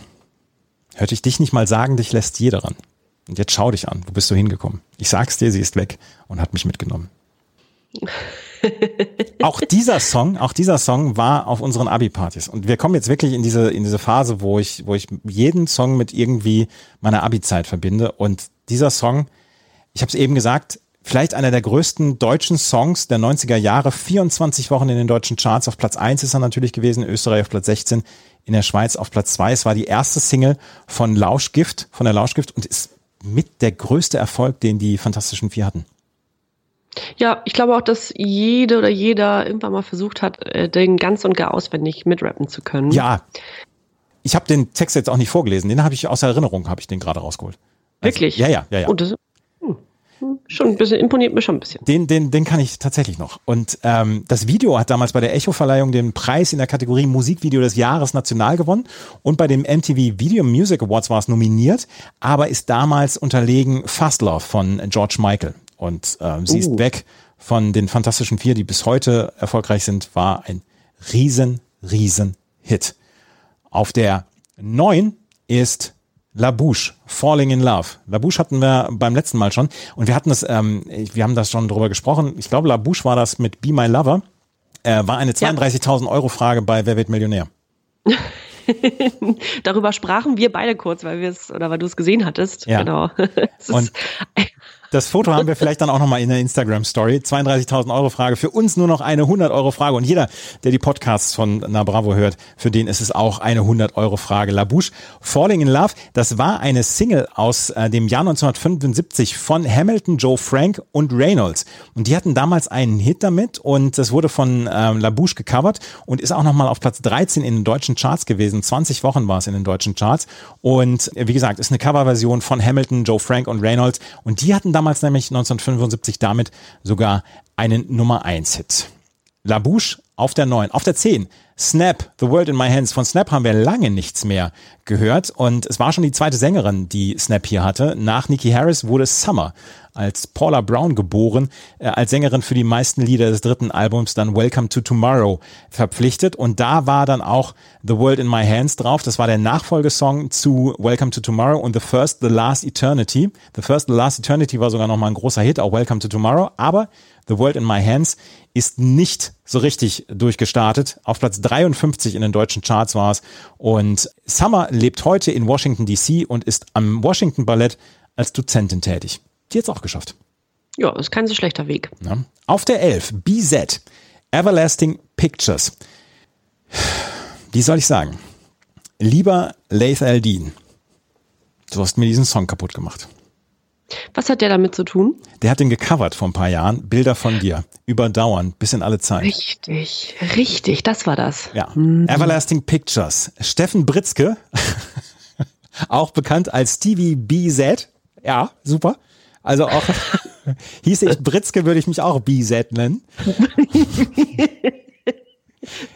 Hörte ich dich nicht mal sagen, dich lässt jeder ran. Und jetzt schau dich an, wo bist du hingekommen? Ich sag's dir, sie ist weg und hat mich mitgenommen. auch dieser Song, auch dieser Song war auf unseren Abi-Partys. Und wir kommen jetzt wirklich in diese, in diese Phase, wo ich, wo ich jeden Song mit irgendwie meiner Abi-Zeit verbinde. Und dieser Song, ich habe es eben gesagt, vielleicht einer der größten deutschen Songs der 90er Jahre. 24 Wochen in den deutschen Charts. Auf Platz 1 ist er natürlich gewesen, in Österreich auf Platz 16, in der Schweiz auf Platz 2. Es war die erste Single von Lauschgift, von der Lauschgift und ist mit der größte Erfolg, den die Fantastischen Vier hatten. Ja, ich glaube auch, dass jede oder jeder irgendwann mal versucht hat, äh, den ganz und gar auswendig mitrappen zu können. Ja. Ich habe den Text jetzt auch nicht vorgelesen, den habe ich aus Erinnerung, habe ich den gerade rausgeholt. Also, Wirklich? Ja, ja, ja, ja. Und das, hm, hm, schon ein bisschen, imponiert mir schon ein bisschen. Den, den, den kann ich tatsächlich noch. Und ähm, das Video hat damals bei der Echo-Verleihung den Preis in der Kategorie Musikvideo des Jahres national gewonnen. Und bei dem MTV Video Music Awards war es nominiert, aber ist damals unterlegen Fast Love von George Michael. Und ähm, sie ist Uh. weg von den Fantastischen Vier, die bis heute erfolgreich sind, war ein riesen, riesen Hit. Auf der neun ist La Bouche, Falling in Love. La Bouche hatten wir beim letzten Mal schon und wir hatten das, ähm, wir haben das schon drüber gesprochen. Ich glaube, La Bouche war das mit Be My Lover. Äh, war eine 32.000 Euro Frage bei Wer wird Millionär? Darüber sprachen wir beide kurz, weil wir es oder weil du es gesehen hattest. Ja. Genau. Es ist- Und Das Foto haben wir vielleicht dann auch nochmal in der Instagram-Story. 32.000 Euro Frage. Für uns nur noch eine 100 Euro Frage. Und jeder, der die Podcasts von Na Bravo hört, für den ist es auch eine 100 Euro Frage. La Bouche, Falling in Love, das war eine Single aus äh, dem Jahr 1975 von Hamilton, Joe Frank und Reynolds. Und die hatten damals einen Hit damit und das wurde von ähm, La Bouche gecovert und ist auch nochmal auf Platz 13 in den deutschen Charts gewesen. 20 Wochen war es in den deutschen Charts. Und äh, wie gesagt, ist eine Coverversion von Hamilton, Joe Frank und Reynolds. Und die hatten damals nämlich 1975 damit sogar einen Nummer 1 Hit. La Bouche auf der 9. Auf der 10. Snap, The World in My Hands. Von Snap haben wir lange nichts mehr gehört. Und es war schon die zweite Sängerin, die Snap hier hatte. Nach Nikki Harris wurde Summer als Paula Brown geboren, äh, als Sängerin für die meisten Lieder des dritten Albums dann Welcome to Tomorrow verpflichtet. Und da war dann auch The World in My Hands drauf. Das war der Nachfolgesong zu Welcome to Tomorrow und The First, The Last Eternity. The First, The Last Eternity war sogar nochmal ein großer Hit, auch Welcome to Tomorrow. Aber The World in My Hands ist nicht so richtig durchgestartet. Auf Platz 53 in den deutschen Charts war es. Und Summer lebt heute in Washington DC und ist am Washington Ballett als Dozentin tätig. Die hat's auch geschafft. ja, ist kein so schlechter Weg. Ja. Auf der 11, BZ, Everlasting Pictures. Wie soll ich sagen? Lieber Laith Aldin, du hast mir diesen Song kaputt gemacht. Was hat der damit zu tun? Der hat den gecovert vor ein paar Jahren. Bilder von dir. Überdauern. Bis in alle Zeit. Richtig, richtig, das war das. Ja. Everlasting Pictures. Steffen Britzke. auch bekannt als Stevie BZ. Ja, super. Also auch, hieß ich Britzke, würde ich mich auch BZ nennen.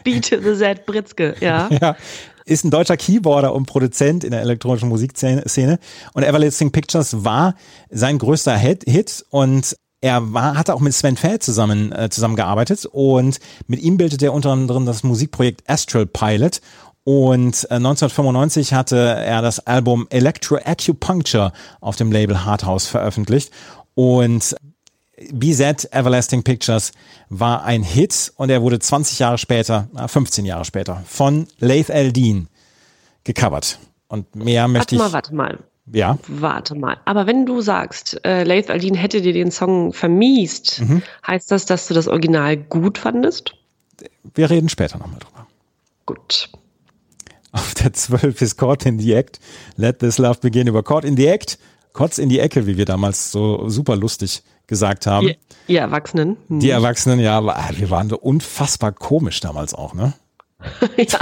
Beat the Z Britzke, ja. Ja. Ist ein deutscher Keyboarder und Produzent in der elektronischen Musikszene. Und Everlasting Pictures war sein größter Hit, Hit. Und er war, hatte auch mit Sven Feld zusammen, äh, zusammengearbeitet. Und mit ihm bildete er unter anderem das Musikprojekt Astral Pilot. Und äh, 1995 hatte er das Album Electro Acupuncture auf dem Label Hardhouse veröffentlicht. Und BZ Everlasting Pictures war ein Hit und er wurde 20 Jahre später, na, 15 Jahre später von Laith Eldin gecovert. Und mehr möchte Warte ich. mal, warte mal. Ja, Warte mal. Aber wenn du sagst, äh, Laith Aldin hätte dir den Song vermiest, Mhm. heißt das, dass du das Original gut fandest? wir reden später nochmal drüber. Gut. Auf der 12 ist Caught in the Act. Let this love begin über Caught in the Act. Kotz in die Ecke, wie wir damals so super lustig gesagt haben. Ihr, ihr Erwachsenen. Hm. Die Erwachsenen, ja, aber, wir waren so unfassbar komisch damals auch, ne? ja.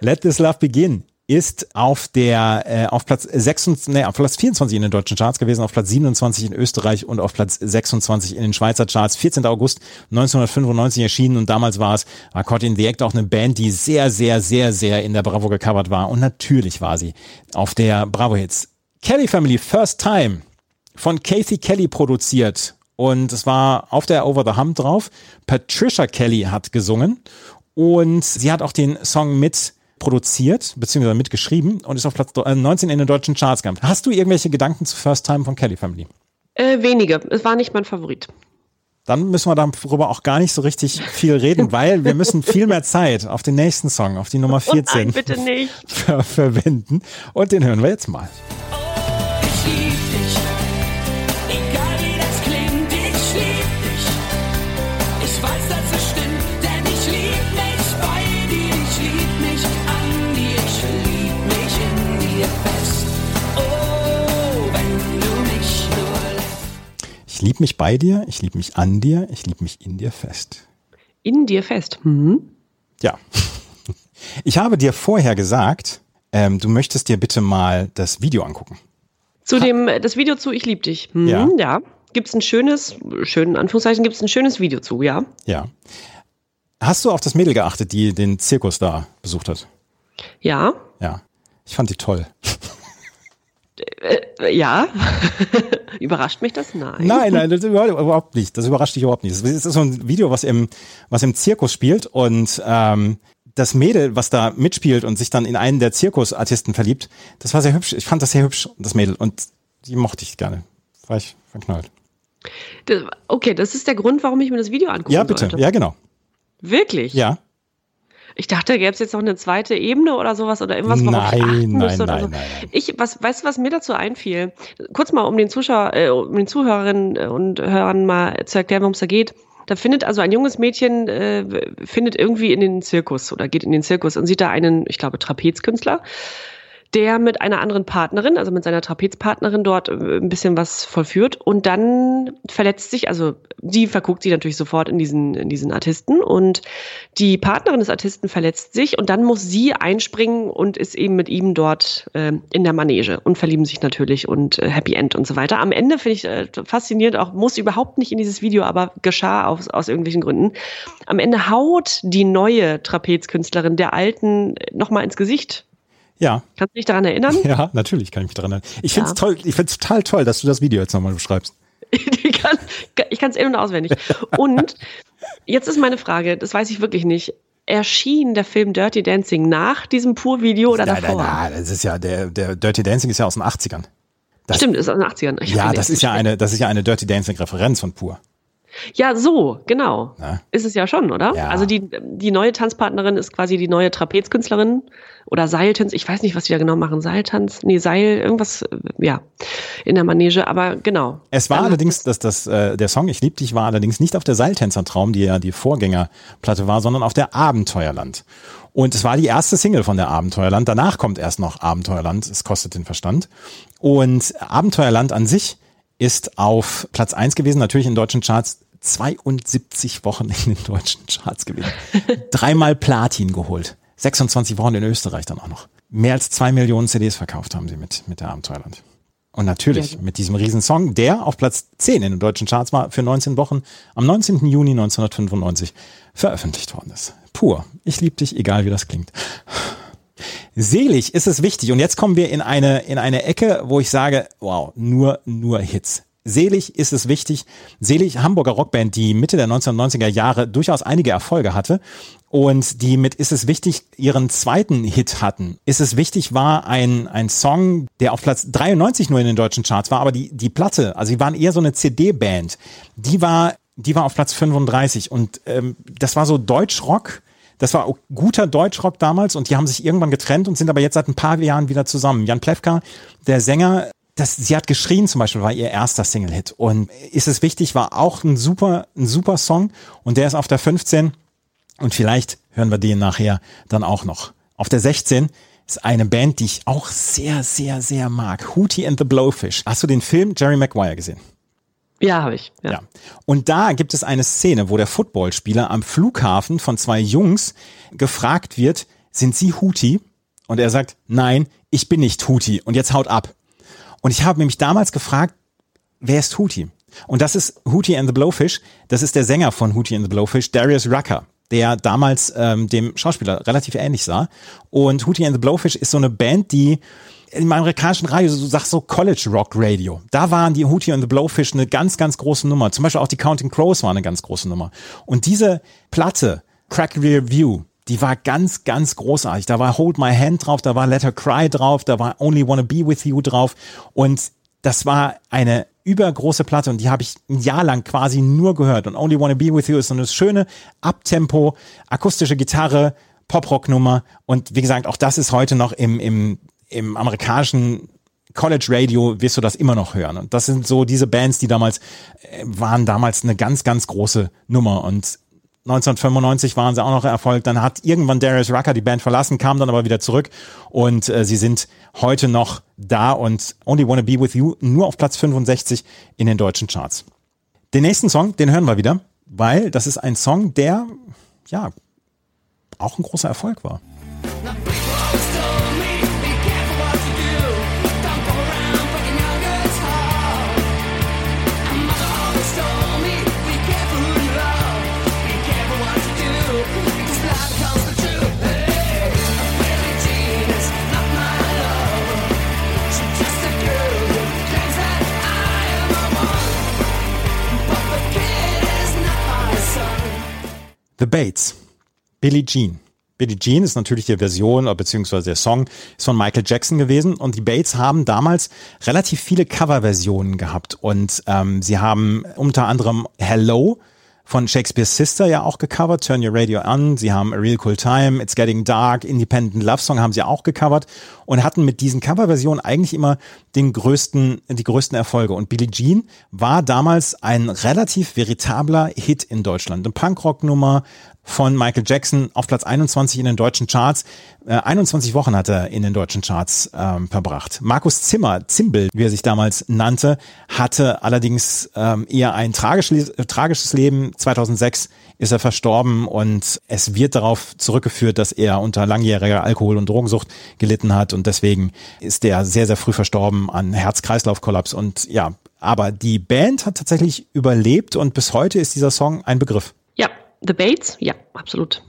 Let This Love Begin ist auf der äh, auf Platz 26, nee, auf Platz 24 in den deutschen Charts gewesen, auf Platz 27 in Österreich und auf Platz 26 in den Schweizer Charts. 14. August 1995 erschienen und damals war es war Caught in the Act auch eine Band, die sehr sehr sehr sehr in der Bravo gecovert war und natürlich war sie auf der Bravo Hits. Kelly Family First Time von Kathy Kelly produziert und es war auf der Over the Hump drauf. Patricia Kelly hat gesungen und sie hat auch den Song mit produziert, beziehungsweise mitgeschrieben und ist auf Platz äh, 19 in den deutschen Charts gehabt. Hast du irgendwelche Gedanken zu First Time von Kelly Family? Äh, wenige. Es war nicht mein Favorit. Dann müssen wir darüber auch gar nicht so richtig viel reden, weil wir müssen viel mehr Zeit auf den nächsten Song, auf die Nummer Oh nein, 14 bitte nicht. ver verwenden. Und den hören wir jetzt mal. Ich Ich lieb mich bei dir, ich lieb mich an dir, ich lieb mich in dir fest. In dir fest. Hm? Ja. Ich habe dir vorher gesagt, ähm, du möchtest dir bitte mal das Video angucken. Zu dem, das Video zu Ich lieb dich. Hm, Ja. ja. Gibt es ein schönes, schönen Anführungszeichen, gibt es ein schönes Video zu, ja? Ja. Hast du auf das Mädel geachtet, die den Zirkus da besucht hat? Ja. Ja. Ich fand die toll. Äh, ja. Überrascht mich das? Nein. Nein, nein, das überhaupt nicht. Das überrascht dich überhaupt nicht. Es ist so ein Video, was im, was im Zirkus spielt und ähm, das Mädel, was da mitspielt und sich dann in einen der Zirkusartisten verliebt, das war sehr hübsch. Ich fand das sehr hübsch, das Mädel. Und die mochte ich gerne. War ich verknallt. Das- Okay, das ist der Grund, warum ich mir das Video angucken Ja, bitte. sollte. Ja, genau. Wirklich? Ja. Ich dachte, gäbe es jetzt noch eine zweite Ebene oder sowas oder irgendwas, worauf ich Nein, achten nein, müsste oder nein, so. nein, nein. Ich, was, weißt du, was mir dazu einfiel? Kurz mal, um den Zuschauer, äh, um den Zuhörerinnen und Hörern mal zu erklären, worum es da geht. Da findet also ein junges Mädchen, äh, findet irgendwie in den Zirkus oder geht in den Zirkus und sieht da einen, ich glaube, Trapezkünstler, der mit einer anderen Partnerin, also mit seiner Trapezpartnerin dort äh, ein bisschen was vollführt und dann verletzt sich, also sie verguckt sie natürlich sofort in diesen, in diesen Artisten und die Partnerin des Artisten verletzt sich und dann muss sie einspringen und ist eben mit ihm dort äh, in der Manege und verlieben sich natürlich und äh, Happy End und so weiter. Am Ende finde ich äh, faszinierend, auch muss überhaupt nicht in dieses Video, aber geschah aus, aus irgendwelchen Gründen. Am Ende haut die neue Trapezkünstlerin der alten nochmal ins Gesicht. Ja. Kannst du dich daran erinnern? Ja, natürlich kann ich mich daran erinnern. Ich Ja. find's toll, ich find's total toll, dass du das Video jetzt nochmal beschreibst. Ich kann es in- und auswendig. Und jetzt ist meine Frage, das weiß ich wirklich nicht. Erschien der Film Dirty Dancing nach diesem Pur-Video oder nein, davor? nein, nein, das ist ja, der, der Dirty Dancing ist ja aus den 80ern. Das- Stimmt, ist aus den 80ern. Ich Ja, das ist ja eine, das ist ja eine Dirty Dancing Referenz von Pur. Ja, so, genau. Na? Ist es ja schon, oder? Ja. Also die, die neue Tanzpartnerin ist quasi die neue Trapezkünstlerin oder Seiltanz. Ich weiß nicht, was die da genau machen. Seiltanz? Nee, Seil, irgendwas, äh, ja, in der Manege, aber genau. Es war Dann- allerdings, dass das, äh, der Song Ich lieb dich war allerdings nicht auf der Seiltänzertraum, die ja die Vorgängerplatte war, sondern auf der Abenteuerland. Und es war die erste Single von der Abenteuerland. Danach kommt erst noch Abenteuerland. Es kostet den Verstand. Und Abenteuerland an sich ist auf Platz eins gewesen, natürlich in deutschen Charts. 72 Wochen in den deutschen Charts gewesen. Dreimal Platin geholt. 26 Wochen in Österreich dann auch noch. Mehr als zwei Millionen CDs verkauft haben sie mit, mit der Abenteuerland. Und natürlich mit diesem Riesensong, der auf Platz 10 in den deutschen Charts war, für 19 Wochen am 19. Juni 1995 veröffentlicht worden ist. Pur. Ich lieb dich, egal wie das klingt. Selig ist es wichtig. Und jetzt kommen wir in eine, in eine Ecke, wo ich sage, wow, nur, nur Hits. Selig ist es wichtig. Selig, Hamburger Rockband, die Mitte der 1990er Jahre durchaus einige Erfolge hatte und die mit Ist es wichtig ihren zweiten Hit hatten. Ist es wichtig war ein, ein Song, der auf Platz 93 nur in den deutschen Charts war, aber die, die Platte, also die waren eher so eine CD-Band, die war, die war auf Platz 35 und ähm, das war so Deutschrock. Das war guter Deutschrock damals und die haben sich irgendwann getrennt und sind aber jetzt seit ein paar Jahren wieder zusammen. Jan Plewka, der Sänger, das, sie hat geschrien zum Beispiel, war ihr erster Single-Hit. Und ist es wichtig, war auch ein super, ein super Song und der ist auf der 15 und vielleicht hören wir den nachher dann auch noch. Auf der 16 ist eine Band, die ich auch sehr, sehr, sehr mag. Hootie and the Blowfish. Hast du den Film Jerry Maguire gesehen? Ja, habe ich. Ja. Ja. Und da gibt es eine Szene, wo der Footballspieler am Flughafen von zwei Jungs gefragt wird, sind Sie Houthi? Und er sagt, nein, ich bin nicht Houthi. Und jetzt haut ab. Und ich habe mich damals gefragt, wer ist Houthi? Und das ist Hootie and the Blowfish. Das ist der Sänger von Hootie and the Blowfish, Darius Rucker, der damals ähm, dem Schauspieler relativ ähnlich sah. Und Hootie and the Blowfish ist so eine Band, die im amerikanischen Radio, du sagst so College Rock Radio. Da waren die Hootie and the Blowfish eine ganz, ganz große Nummer. Zum Beispiel auch die Counting Crows war eine ganz große Nummer. Und diese Platte, Crack Rear View, die war ganz, ganz großartig. Da war Hold My Hand drauf, da war Let Her Cry drauf, da war Only Wanna Be With You drauf. Und das war eine übergroße Platte und die habe ich ein Jahr lang quasi nur gehört. Und Only Wanna Be With You ist so eine schöne Abtempo, akustische Gitarre, Pop-Rock-Nummer. Und wie gesagt, auch das ist heute noch im, im, im amerikanischen College Radio wirst du das immer noch hören. Und das sind so diese Bands, die damals äh, waren damals eine ganz, ganz große Nummer. Und 1995 waren sie auch noch Erfolg. Dann hat irgendwann Darius Rucker die Band verlassen, kam dann aber wieder zurück und äh, sie sind heute noch da und Only Wanna Be With You nur auf Platz 65 in den deutschen Charts. Den nächsten Song, den hören wir wieder, weil das ist ein Song, der ja auch ein großer Erfolg war. The Bates, Billie Jean. Billie Jean ist natürlich die Version, oder beziehungsweise der Song ist von Michael Jackson gewesen und die Bates haben damals relativ viele Coverversionen gehabt und ähm, sie haben unter anderem Hello von Shakespeare's Sister ja auch gecovert, Turn Your Radio On, sie haben A Real Cool Time, It's Getting Dark, Independent Love Song haben sie auch gecovert und hatten mit diesen Coverversionen eigentlich immer den größten, die größten Erfolge. Und Billie Jean war damals ein relativ veritabler Hit in Deutschland. Eine Punkrock-Nummer von Michael Jackson auf Platz 21 in den deutschen Charts. Äh, 21 Wochen hat er in den deutschen Charts ähm, verbracht. Markus Zimmer, Zimbel, wie er sich damals nannte, hatte allerdings ähm, eher ein tragisches, tragisches Leben. 2006 ist er verstorben und es wird darauf zurückgeführt, dass er unter langjähriger Alkohol- und Drogensucht gelitten hat und deswegen ist er sehr, sehr früh verstorben an Herz-Kreislauf-Kollaps und ja, aber die Band hat tatsächlich überlebt und bis heute ist dieser Song ein Begriff. Ja, The Bates, ja, absolut.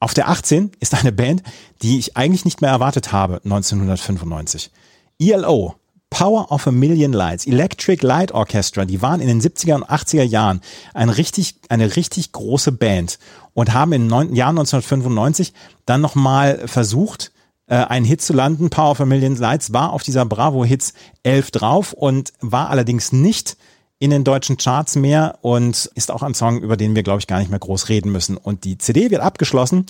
Auf der 18 ist eine Band, die ich eigentlich nicht mehr erwartet habe, 1995. ELO, Power of a Million Lights, Electric Light Orchestra, die waren in den 70er und 80er Jahren ein richtig, eine richtig große Band und haben im Jahr 1995 dann nochmal versucht, äh, einen Hit zu landen. Power of a Million Lights war auf dieser Bravo Hits 11 drauf und war allerdings nicht in den deutschen Charts mehr und ist auch ein Song, über den wir, glaube ich, gar nicht mehr groß reden müssen. Und die CD wird abgeschlossen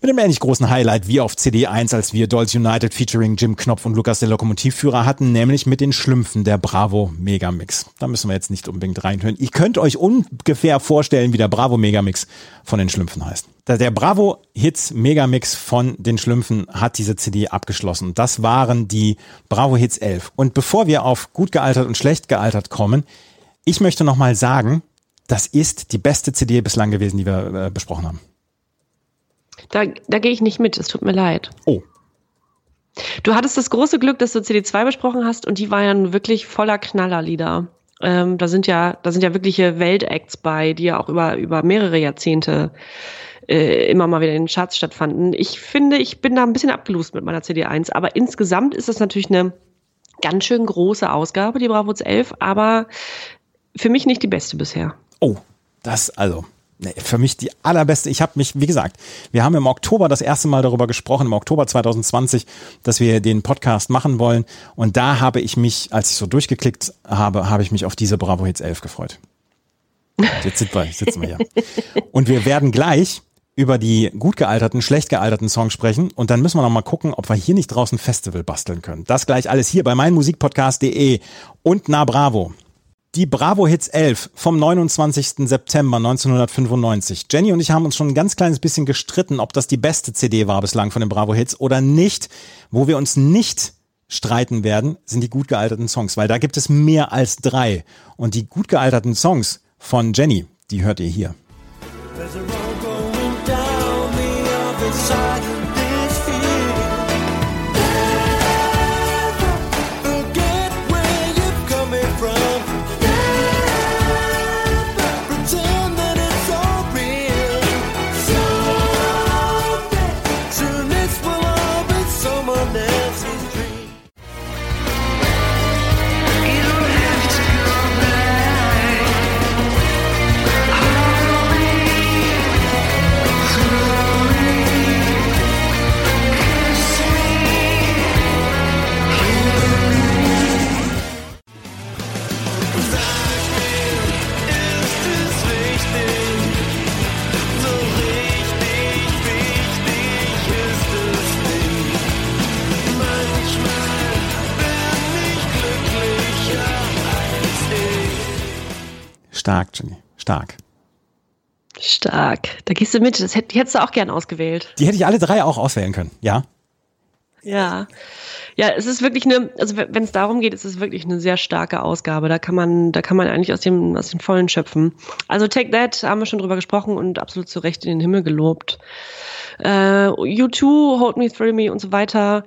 mit einem ähnlich großen Highlight wie auf CD 1, als wir Dolls United featuring Jim Knopf und Lukas der Lokomotivführer hatten, nämlich mit den Schlümpfen der Bravo Megamix. Da müssen wir jetzt nicht unbedingt reinhören. Ihr könnt euch ungefähr vorstellen, wie der Bravo Megamix von den Schlümpfen heißt. Der Bravo Hits Megamix von den Schlümpfen hat diese CD abgeschlossen. Das waren die Bravo Hits 11. Und bevor wir auf gut gealtert und schlecht gealtert kommen, ich möchte nochmal sagen, das ist die beste CD bislang gewesen, die wir äh, besprochen haben. Da, da gehe ich nicht mit, es tut mir leid. Oh, Du hattest das große Glück, dass du CD2 besprochen hast und die war ja nun wirklich voller Knallerlieder. Ähm, da sind ja, da sind ja wirkliche Weltacts bei, die ja auch über, über mehrere Jahrzehnte äh, immer mal wieder in den Charts stattfanden. Ich finde, ich bin da ein bisschen abgelust mit meiner CD1, aber insgesamt ist das natürlich eine ganz schön große Ausgabe, die Bravo 11, aber für mich nicht die beste bisher. Oh, das also. Nee, für mich die allerbeste. Ich habe mich, wie gesagt, wir haben im Oktober das erste Mal darüber gesprochen, im Oktober 2020, dass wir den Podcast machen wollen. Und da habe ich mich, als ich so durchgeklickt habe, habe ich mich auf diese Bravo Hits 11 gefreut. Und jetzt sitzen wir, sitzen wir hier. Und wir werden gleich über die gut gealterten, schlecht gealterten Songs sprechen. Und dann müssen wir noch mal gucken, ob wir hier nicht draußen Festival basteln können. Das gleich alles hier bei meinmusikpodcast.de und Na Bravo. Die Bravo Hits 11 vom 29. September 1995. Jenny und ich haben uns schon ein ganz kleines bisschen gestritten, ob das die beste CD war bislang von den Bravo Hits oder nicht. Wo wir uns nicht streiten werden, sind die gut gealterten Songs, weil da gibt es mehr als drei. Und die gut gealterten Songs von Jenny, die hört ihr hier. Stark, Jenny. Stark. Stark. Da gehst du mit. Das hätt, die hättest du auch gern ausgewählt. Die hätte ich alle drei auch auswählen können, ja? Ja. Ja, es ist wirklich eine, also wenn es darum geht, ist es wirklich eine sehr starke Ausgabe. Da kann man, da kann man eigentlich aus dem, aus dem Vollen schöpfen. Also Take That haben wir schon drüber gesprochen und absolut zu Recht in den Himmel gelobt. Äh, U2, Hold Me, Thrill Me und so weiter.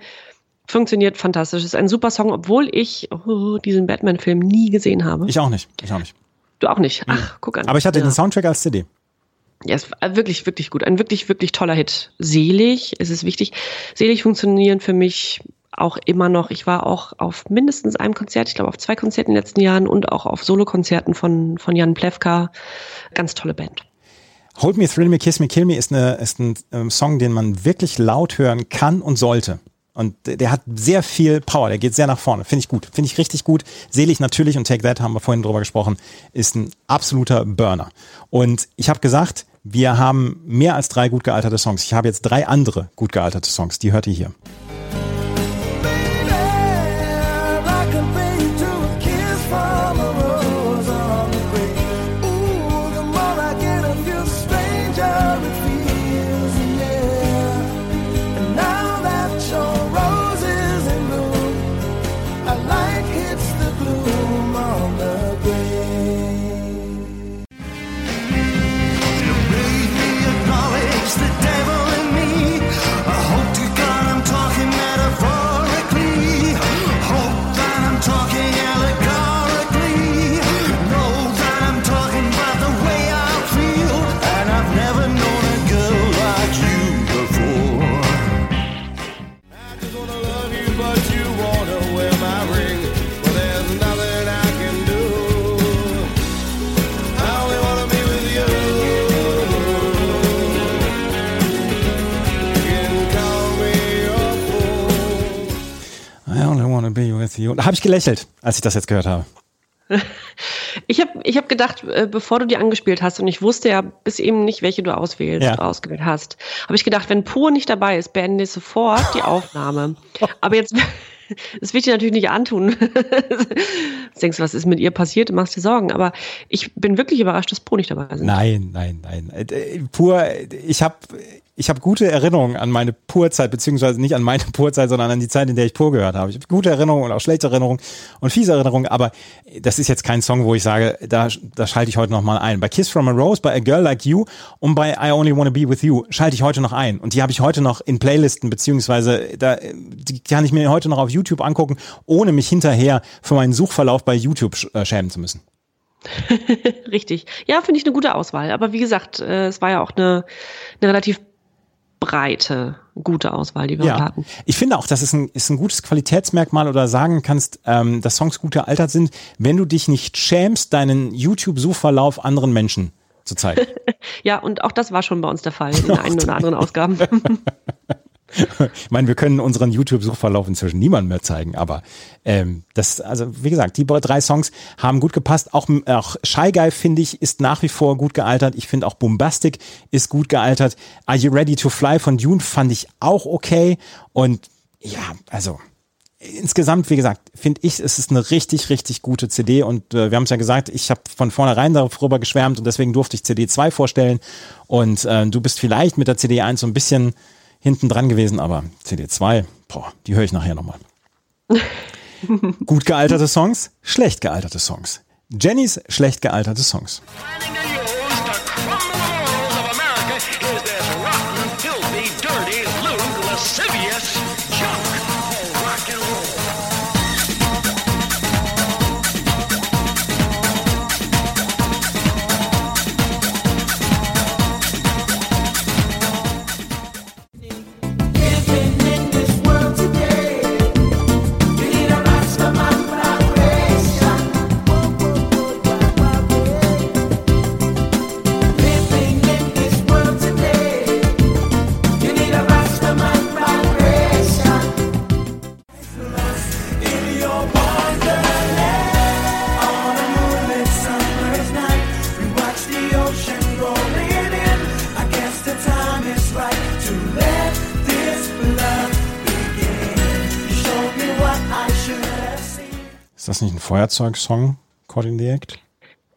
Funktioniert fantastisch. Ist ein super Song, obwohl ich oh, diesen Batman-Film nie gesehen habe. Ich auch nicht. Ich auch nicht. Du auch nicht. Ach, guck an. Aber ich hatte ja. den Soundtrack als CD. Ja, es war wirklich, wirklich gut. Ein wirklich, wirklich toller Hit. Selig, es ist wichtig. Selig funktionieren für mich auch immer noch. Ich war auch auf mindestens einem Konzert, ich glaube auf zwei Konzerten in den letzten Jahren und auch auf Solokonzerten von, von Jan Plewka. Ganz tolle Band. Hold Me, Thrill Me, Kiss Me, Kill Me ist, eine, ist ein ähm, Song, den man wirklich laut hören kann und sollte. Und der hat sehr viel Power, der geht sehr nach vorne. Finde ich gut, finde ich richtig gut. Selig natürlich und Take That haben wir vorhin drüber gesprochen, ist ein absoluter Burner. Und ich habe gesagt, wir haben mehr als drei gut gealterte Songs. Ich habe jetzt drei andere gut gealterte Songs, die hört ihr hier. You. Da habe ich gelächelt, als ich das jetzt gehört habe. Ich habe ich hab gedacht, bevor du die angespielt hast, und ich wusste ja bis eben nicht, welche du auswählst, Ja. ausgewählt hast, habe ich gedacht, wenn Pur nicht dabei ist, beende ich sofort die Aufnahme. Aber jetzt, das will ich dir natürlich nicht antun. Jetzt denkst du, was ist mit ihr passiert? Du machst dir Sorgen. Aber ich bin wirklich überrascht, dass Pur nicht dabei sind. Nein, nein, nein. Pur, ich habe ich hab gute Erinnerungen an meine Purzeit, beziehungsweise nicht an meine Purzeit, sondern an die Zeit, in der ich Pur gehört habe. Ich habe gute Erinnerungen und auch schlechte Erinnerungen und fiese Erinnerungen, aber das ist jetzt kein Song, wo ich sage, da, da schalte ich heute noch mal ein. Bei Kiss from a Rose, bei A Girl Like You und bei I Only Wanna Be With You schalte ich heute noch ein. Und die habe ich heute noch in Playlisten, beziehungsweise da, die kann ich mir heute noch auf YouTube angucken, ohne mich hinterher für meinen Suchverlauf bei YouTube äh, schämen zu müssen. Richtig. Ja, finde ich eine gute Auswahl. Aber wie gesagt, äh, es war ja auch eine, eine relativ breite, gute Auswahl, die wir heute hatten. Ich finde auch, das ist ein, ist ein gutes Qualitätsmerkmal oder sagen kannst, ähm, dass Songs gut gealtert sind, wenn du dich nicht schämst, deinen YouTube-Suchverlauf anderen Menschen zu zeigen. Ja, und auch das war schon bei uns der Fall in den einen oder anderen Ausgaben. Ich meine, wir können unseren YouTube-Suchverlauf inzwischen niemandem mehr zeigen, aber ähm, das, also wie gesagt, die drei Songs haben gut gepasst. Auch, auch Shy Guy, finde ich, ist nach wie vor gut gealtert. Ich finde auch Bombastic ist gut gealtert. Are You Ready to Fly von Dune fand ich auch okay. Und ja, also insgesamt, wie gesagt, finde ich, es ist eine richtig, richtig gute CD und äh, wir haben es ja gesagt, ich habe von vornherein darüber geschwärmt und deswegen durfte ich CD 2 vorstellen und äh, du bist vielleicht mit der CD 1 so ein bisschen hinten dran gewesen, aber CD 2, boah, die höre ich nachher nochmal. Gut gealterte Songs, schlecht gealterte Songs. Jennys schlecht gealterte Songs. Das nicht ein Feuerzeug-Song, Caught the Act?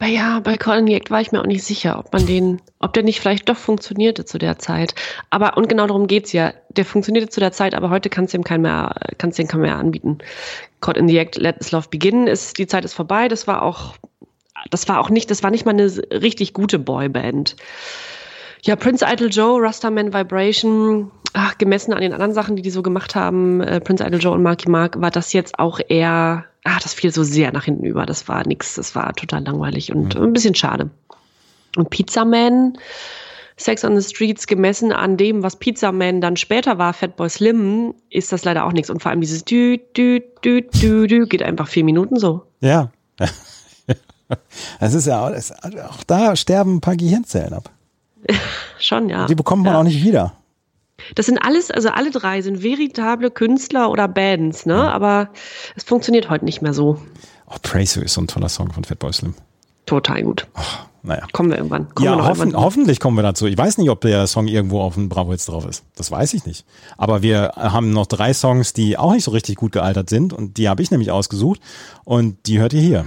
Ja, bei Call in the Act war ich mir auch nicht sicher, ob man den, ob der nicht vielleicht doch funktionierte zu der Zeit. Aber, und genau darum geht's ja. Der funktionierte zu der Zeit, aber heute kannst du ihm keinen mehr, kannst den keinen mehr anbieten. Caught in the Act, Let This Love Begin ist, die Zeit ist vorbei. Das war auch, das war auch nicht, das war nicht mal eine richtig gute Boyband. Ja, Prince Idol Joe, Rastaman Vibration, ach, gemessen an den anderen Sachen, die die so gemacht haben, äh, Prince Idol Joe und Marky Mark, war das jetzt auch eher, ah, das fiel so sehr nach hinten über. Das war nix, das war total langweilig und ein bisschen schade. Und Pizza Man, Sex on the Streets, gemessen an dem, was Pizza Man dann später war, Fatboy Slim, ist das leider auch nichts. Und vor allem dieses Dü, Dü, Dü, Dü, Dü, geht einfach vier Minuten so. Ja. Das ist ja auch, auch da sterben ein paar Gehirnzellen ab. Schon, ja. Die bekommt man ja. auch nicht wieder. Das sind alles, also alle drei sind veritable Künstler oder Bands, ne? Aber es funktioniert heute nicht mehr so. Oh, Praise You ist so ein toller Song von Fatboy Slim. Total gut. Naja. Kommen wir irgendwann. Kommen Ja, wir hoffen, irgendwann. hoffentlich kommen wir dazu. Ich weiß nicht, ob der Song irgendwo auf dem Bravo Hits drauf ist. Das weiß ich nicht. Aber wir haben noch drei Songs, die auch nicht so richtig gut gealtert sind. Und die habe ich nämlich ausgesucht. Und die hört ihr hier.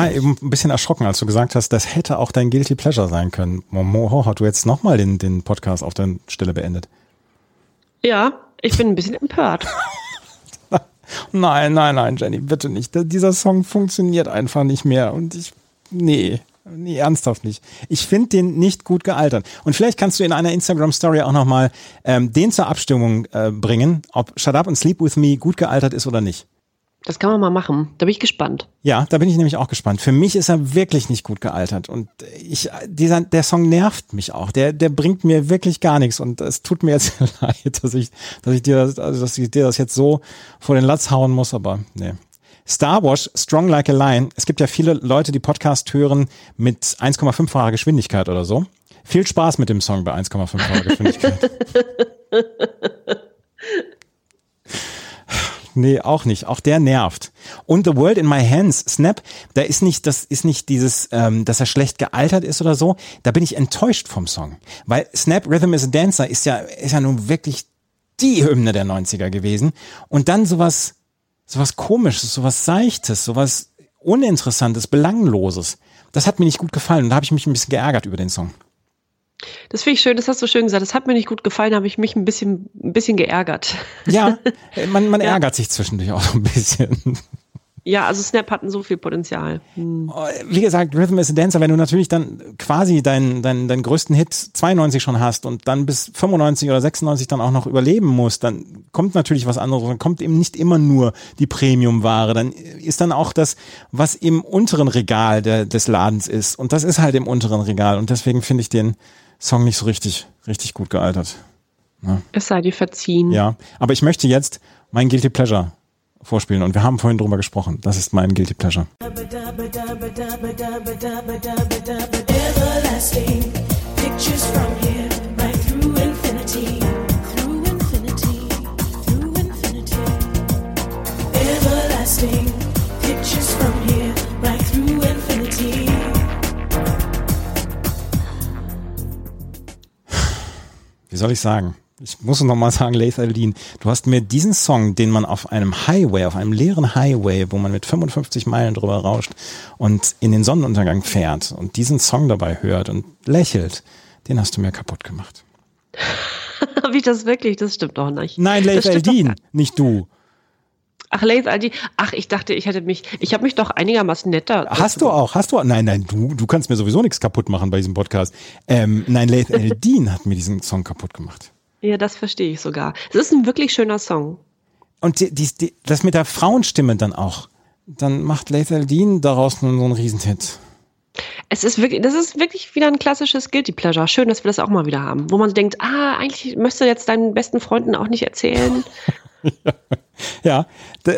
War eben ein bisschen erschrocken, als du gesagt hast, das hätte auch dein Guilty Pleasure sein können. Momo, hat du jetzt nochmal den, den Podcast auf der Stelle beendet? Ja, ich bin ein bisschen empört. Nein, nein, nein, Jenny, bitte nicht. Dieser Song funktioniert einfach nicht mehr und ich, nee, nee, ernsthaft nicht. Ich finde den nicht gut gealtert. Und vielleicht kannst du in einer Instagram-Story auch nochmal ähm, den zur Abstimmung äh, bringen, ob Shut Up and Sleep With Me gut gealtert ist oder nicht. Das kann man mal machen. Da bin ich gespannt. Ja, da bin ich nämlich auch gespannt. Für mich ist er wirklich nicht gut gealtert und ich, dieser, der Song nervt mich auch. Der, der bringt mir wirklich gar nichts und es tut mir jetzt leid, dass ich, dass ich dir, das- also dass ich dir das jetzt so vor den Latz hauen muss, aber nee. Star Wars, Strong Like a Lion. Es gibt ja viele Leute, die Podcast hören mit 1,5-facher Geschwindigkeit oder so. Viel Spaß mit dem Song bei 1,5-facher Geschwindigkeit. Nee, auch nicht. Auch der nervt. Und The World in My Hands, Snap, da ist nicht, das ist nicht dieses, ähm, dass er schlecht gealtert ist oder so. Da bin ich enttäuscht vom Song. Weil Snap Rhythm is a Dancer ist ja, ist ja nun wirklich die Hymne der 90er gewesen. Und dann sowas, sowas komisches, sowas seichtes, sowas uninteressantes, belangloses. Das hat mir nicht gut gefallen. Und da habe ich mich ein bisschen geärgert über den Song. Das finde ich schön, das hast du schön gesagt. Das hat mir nicht gut gefallen, habe ich mich ein bisschen, ein bisschen geärgert. Ja, man, man Ja. ärgert sich zwischendurch auch so ein bisschen. Ja, also Snap hatten so viel Potenzial. Hm. wie gesagt, Rhythm is a Dancer, wenn du natürlich dann quasi deinen, deinen, deinen größten Hit 92 schon hast und dann bis 95 oder 96 dann auch noch überleben musst, dann kommt natürlich was anderes. Dann kommt eben nicht immer nur die Premium-Ware. Dann ist dann auch das, was im unteren Regal der, des Ladens ist. Und das ist halt im unteren Regal. Und deswegen finde ich den Song nicht so richtig, richtig gut gealtert. Es sei dir verziehen. Ja, aber ich möchte jetzt mein Guilty Pleasure vorspielen. Und wir haben vorhin drüber gesprochen. Das ist mein Guilty Pleasure. Everlasting pictures from here, right through infinity, through infinity, through infinity. Everlasting wie soll ich sagen? Ich muss noch mal sagen, Laith Aldin, du hast mir diesen Song, den man auf einem Highway, auf einem leeren Highway, wo man mit 55 Meilen drüber rauscht und in den Sonnenuntergang fährt und diesen Song dabei hört und lächelt, den hast du mir kaputt gemacht. Habe ich das wirklich? Das stimmt doch nicht. Nein, doch Aldin, nicht du. Ach, Laith Aldi. Ach, ich dachte, ich hätte mich, ich habe mich doch einigermaßen netter. Hast du auch, hast du auch? Nein, nein, du, du kannst mir sowieso nichts kaputt machen bei diesem Podcast. Ähm, nein, Laith Aldin hat mir diesen Song kaputt gemacht. Ja, das verstehe ich sogar. Es ist ein wirklich schöner Song. Und die, die, die, das mit der Frauenstimme dann auch. Dann macht Laith Aldin daraus so einen Riesenhit. Es ist wirklich, das ist wirklich wieder ein klassisches Guilty Pleasure. Schön, dass wir das auch mal wieder haben. Wo man denkt, ah, eigentlich möchtest du jetzt deinen besten Freunden auch nicht erzählen, Ja,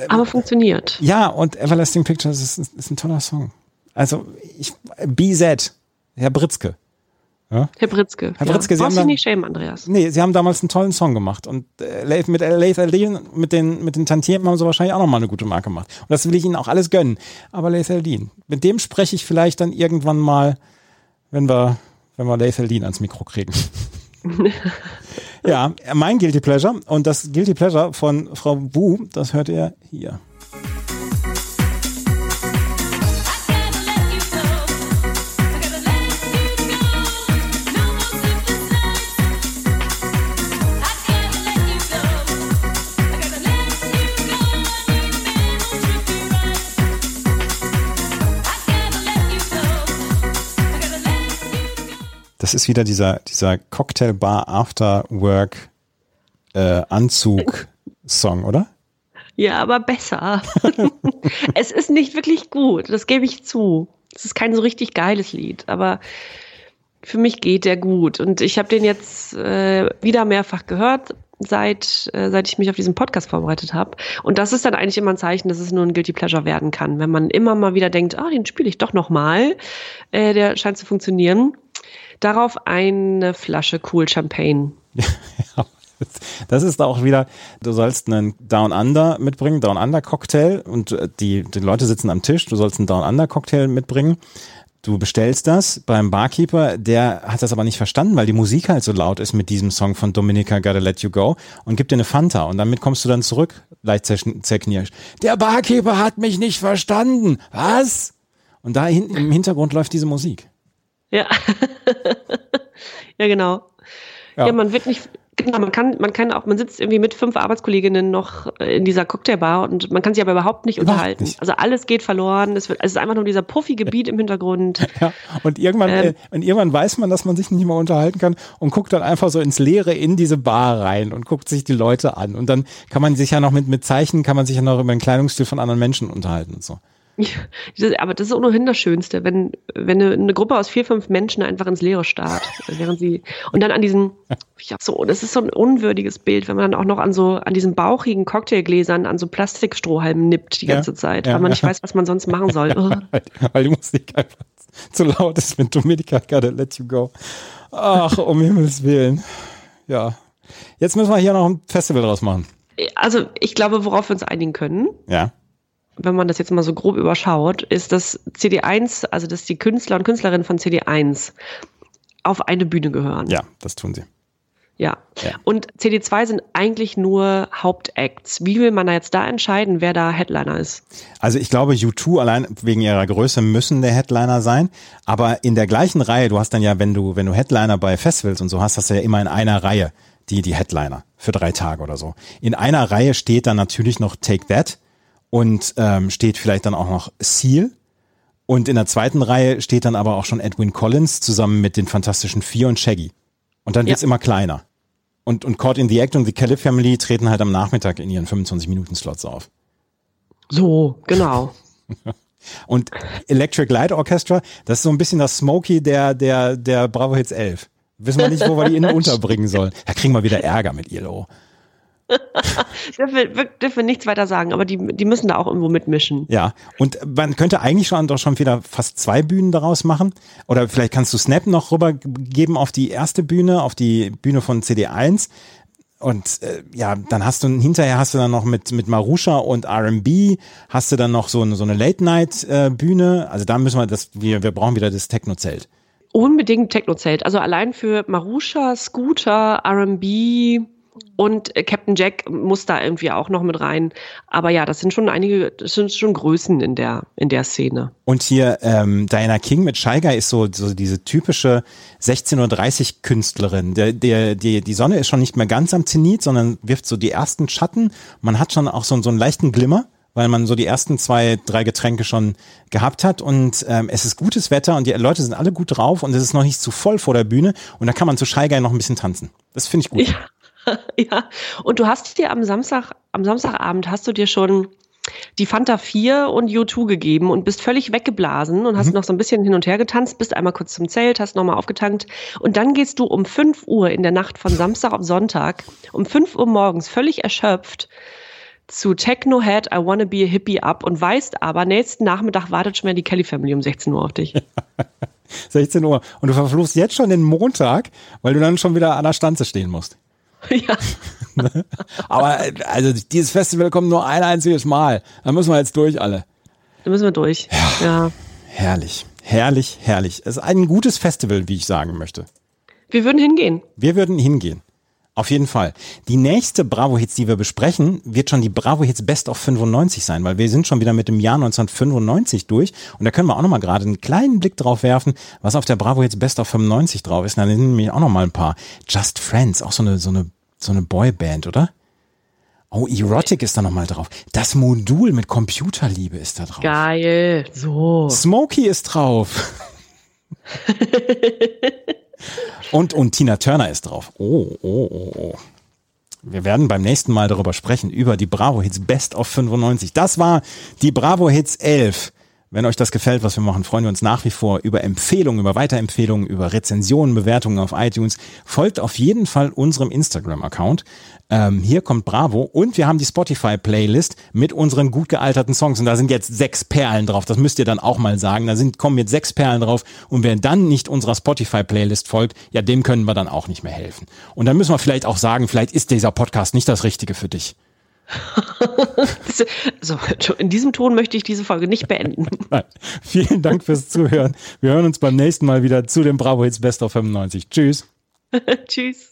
aber funktioniert. ja, und Everlasting Pictures ist, ist, ist ein toller Song. Also, ich, BZ, Herr Britzke. Herr Britzke. Herr Britzke, Sie ja. haben Brauchst dann- dich nicht schämen, Andreas. Nee, sie haben damals einen tollen Song gemacht. Und äh, mit äh, Laith Aldin, mit den, mit den Tantiemen haben sie wahrscheinlich auch nochmal eine gute Marke gemacht. Und das will ich ihnen auch alles gönnen. Aber Laith Aldin, mit dem spreche ich vielleicht dann irgendwann mal, wenn wir, wenn wir Laith Aldin ans Mikro kriegen. ja, mein Guilty Pleasure und das Guilty Pleasure von Frau Wu, das hört ihr hier. Das ist wieder dieser, dieser Cocktailbar After Work äh, Anzug Song, oder? Ja, aber besser. es ist nicht wirklich gut, das gebe ich zu. Es ist kein so richtig geiles Lied, aber für mich geht der gut. Und ich habe den jetzt äh, wieder mehrfach gehört, seit, äh, seit ich mich auf diesen Podcast vorbereitet habe. Und das ist dann eigentlich immer ein Zeichen, dass es nur ein Guilty Pleasure werden kann. Wenn man immer mal wieder denkt, ah, den spiele ich doch noch mal, äh, der scheint zu funktionieren. Darauf eine Flasche Cool Champagne. Das ist auch wieder, du sollst einen Down Under mitbringen, Down Under Cocktail und äh, die, die Leute sitzen am Tisch, du sollst einen Down Under Cocktail mitbringen. Du bestellst das beim Barkeeper, der hat das aber nicht verstanden, weil die Musik halt so laut ist mit diesem Song von Dominica Gotta Let You Go und gibt dir eine Fanta und damit kommst du dann zurück, leicht zerknirscht. Der Barkeeper hat mich nicht verstanden. Was? Und da im Hintergrund läuft diese Musik. Ja. ja, genau. Ja. Ja. man wird nicht, Genau, man kann, man kann auch, man sitzt irgendwie mit fünf Arbeitskolleginnen noch in dieser Cocktailbar und man kann sich aber überhaupt nicht Überhaupt unterhalten. nicht. Also alles geht verloren. Es, wird, es ist einfach nur dieser puffige Beat im Hintergrund. Ja, und irgendwann, Ähm. äh, und irgendwann weiß man, dass man sich nicht mehr unterhalten kann und guckt dann einfach so ins Leere in diese Bar rein und guckt sich die Leute an. Und dann kann man sich ja noch mit, mit Zeichen, kann man sich ja noch über den Kleidungsstil von anderen Menschen unterhalten und so. Aber das ist ohnehin das Schönste, wenn, wenn eine, eine Gruppe aus vier, fünf Menschen einfach ins Leere starrt, während sie und dann an diesen, hab so, das ist so ein unwürdiges Bild, wenn man dann auch noch an so an diesen bauchigen Cocktailgläsern an so Plastikstrohhalmen nippt die Ja, ganze Zeit, ja, weil man nicht ja. weiß, was man sonst machen soll. Oh. Weil, weil die Musik einfach zu laut ist, wenn Dominica gotta let you go. Ach, um Himmels Willen. Ja. Jetzt müssen wir hier noch ein Festival draus machen. Also ich glaube, worauf wir uns einigen können, Ja. Wenn man das jetzt mal so grob überschaut, ist, dass CD1, also dass die Künstler und Künstlerinnen von CD1 auf eine Bühne gehören. Ja, das tun sie. Ja. Ja. Und CD2 sind eigentlich nur Hauptacts. Wie will man da jetzt da entscheiden, wer da Headliner ist? Also ich glaube, U2 allein wegen ihrer Größe müssen der Headliner sein. Aber in der gleichen Reihe, du hast dann ja, wenn du, wenn du Headliner bei Festivals und so hast, hast du ja immer in einer Reihe die, die Headliner für drei Tage oder so. In einer Reihe steht dann natürlich noch Take That und ähm, steht vielleicht dann auch noch Seal. Und in der zweiten Reihe steht dann aber auch schon Edwin Collins zusammen mit den Fantastischen Vier und Shaggy. Und dann wird's Ja. immer kleiner. Und, und Caught in the Act und The Kelly Family treten halt am Nachmittag in ihren 25-Minuten-Slots auf. So, genau. Und Electric Light Orchestra, das ist so ein bisschen das Smokey der, der, der Bravo Hits 11. Wissen wir nicht, wo wir die innen unterbringen sollen. Da kriegen wir wieder Ärger mit ILO. dürfen, wir, dürfen nichts weiter sagen, aber die, die müssen da auch irgendwo mitmischen. Ja. Und man könnte eigentlich schon doch schon wieder fast zwei Bühnen daraus machen. Oder vielleicht kannst du Snap noch rübergeben auf die erste Bühne, auf die Bühne von CD1. Und äh, ja, dann hast du hinterher hast du dann noch mit mit Marusha und R&B hast du dann noch so eine so eine Late Night äh, Bühne. Also da müssen wir das wir wir brauchen wieder das Techno Zelt. Unbedingt Techno-Zelt. Also allein für Marusha, Scooter, R&B und äh, Captain Jack muss da irgendwie auch noch mit rein. Aber ja, das sind schon einige, das sind schon Größen in der, in der Szene. Und hier ähm, Diana King mit Shy Guy ist so, so diese typische 16.30 Uhr Künstlerin. Der, der, die, die Sonne ist schon nicht mehr ganz am Zenit, sondern wirft so die ersten Schatten. Man hat schon auch so, so einen leichten Glimmer, weil man so die ersten zwei, drei Getränke schon gehabt hat. Und ähm, es ist gutes Wetter und die Leute sind alle gut drauf und es ist noch nicht zu voll vor der Bühne. Und da kann man zu Shy Guy noch ein bisschen tanzen. Das finde ich gut. Ja. ja. Und du hast dir am Samstag, am Samstagabend hast du dir schon die Fanta 4 und U2 gegeben und bist völlig weggeblasen und hast noch so ein bisschen hin und her getanzt, bist einmal kurz zum Zelt, hast nochmal aufgetankt und dann gehst du um 5 Uhr in der Nacht von Samstag auf Sonntag, um 5 Uhr morgens völlig erschöpft zu Techno Head I Wanna Be a Hippie ab und weißt aber, nächsten Nachmittag wartet schon wieder die Kelly Family um 16 Uhr auf dich. 16 Uhr. Und du verfluchst jetzt schon den Montag, weil du dann schon wieder an der Stanze stehen musst. ja. Aber also dieses Festival kommt nur ein einziges Mal. Da müssen wir jetzt durch alle. Da müssen wir durch. ja. Herrlich, herrlich, herrlich. Es ist ein gutes Festival, wie ich sagen möchte. Wir würden hingehen. Wir würden hingehen. Auf jeden Fall. Die nächste Bravo Hits, die wir besprechen, wird schon die Bravo Hits Best of 95 sein, weil wir sind schon wieder mit dem Jahr 1995 durch und da können wir auch noch mal gerade einen kleinen Blick drauf werfen, was auf der Bravo Hits Best of 95 drauf ist. Da sind nämlich auch noch mal ein paar Just Friends, auch so eine so eine so eine Boyband, oder? Oh, Erotic ist da noch mal drauf. Das Modul mit Computerliebe ist da drauf. Geil. So. Smokey ist drauf. und, und Tina Turner ist drauf. Oh, oh, oh, oh. Wir werden beim nächsten Mal darüber sprechen, über die Bravo Hits Best of 95. Das war die Bravo Hits 11. Wenn euch das gefällt, was wir machen, freuen wir uns nach wie vor über Empfehlungen, über Weiterempfehlungen, über Rezensionen, Bewertungen auf iTunes. Folgt auf jeden Fall unserem Instagram-Account. Ähm, hier kommt Bravo und wir haben die Spotify-Playlist mit unseren gut gealterten Songs und da sind jetzt sechs Perlen drauf. Das müsst ihr dann auch mal sagen. Da sind, kommen jetzt sechs Perlen drauf und wer dann nicht unserer Spotify-Playlist folgt, ja, dem können wir dann auch nicht mehr helfen. Und dann müssen wir vielleicht auch sagen, vielleicht ist dieser Podcast nicht das Richtige für dich. So, in diesem Ton möchte ich diese Folge nicht beenden. Nein. Vielen Dank fürs Zuhören. Wir hören uns beim nächsten Mal wieder zu dem Bravo Hits Best of 95. Tschüss. Tschüss.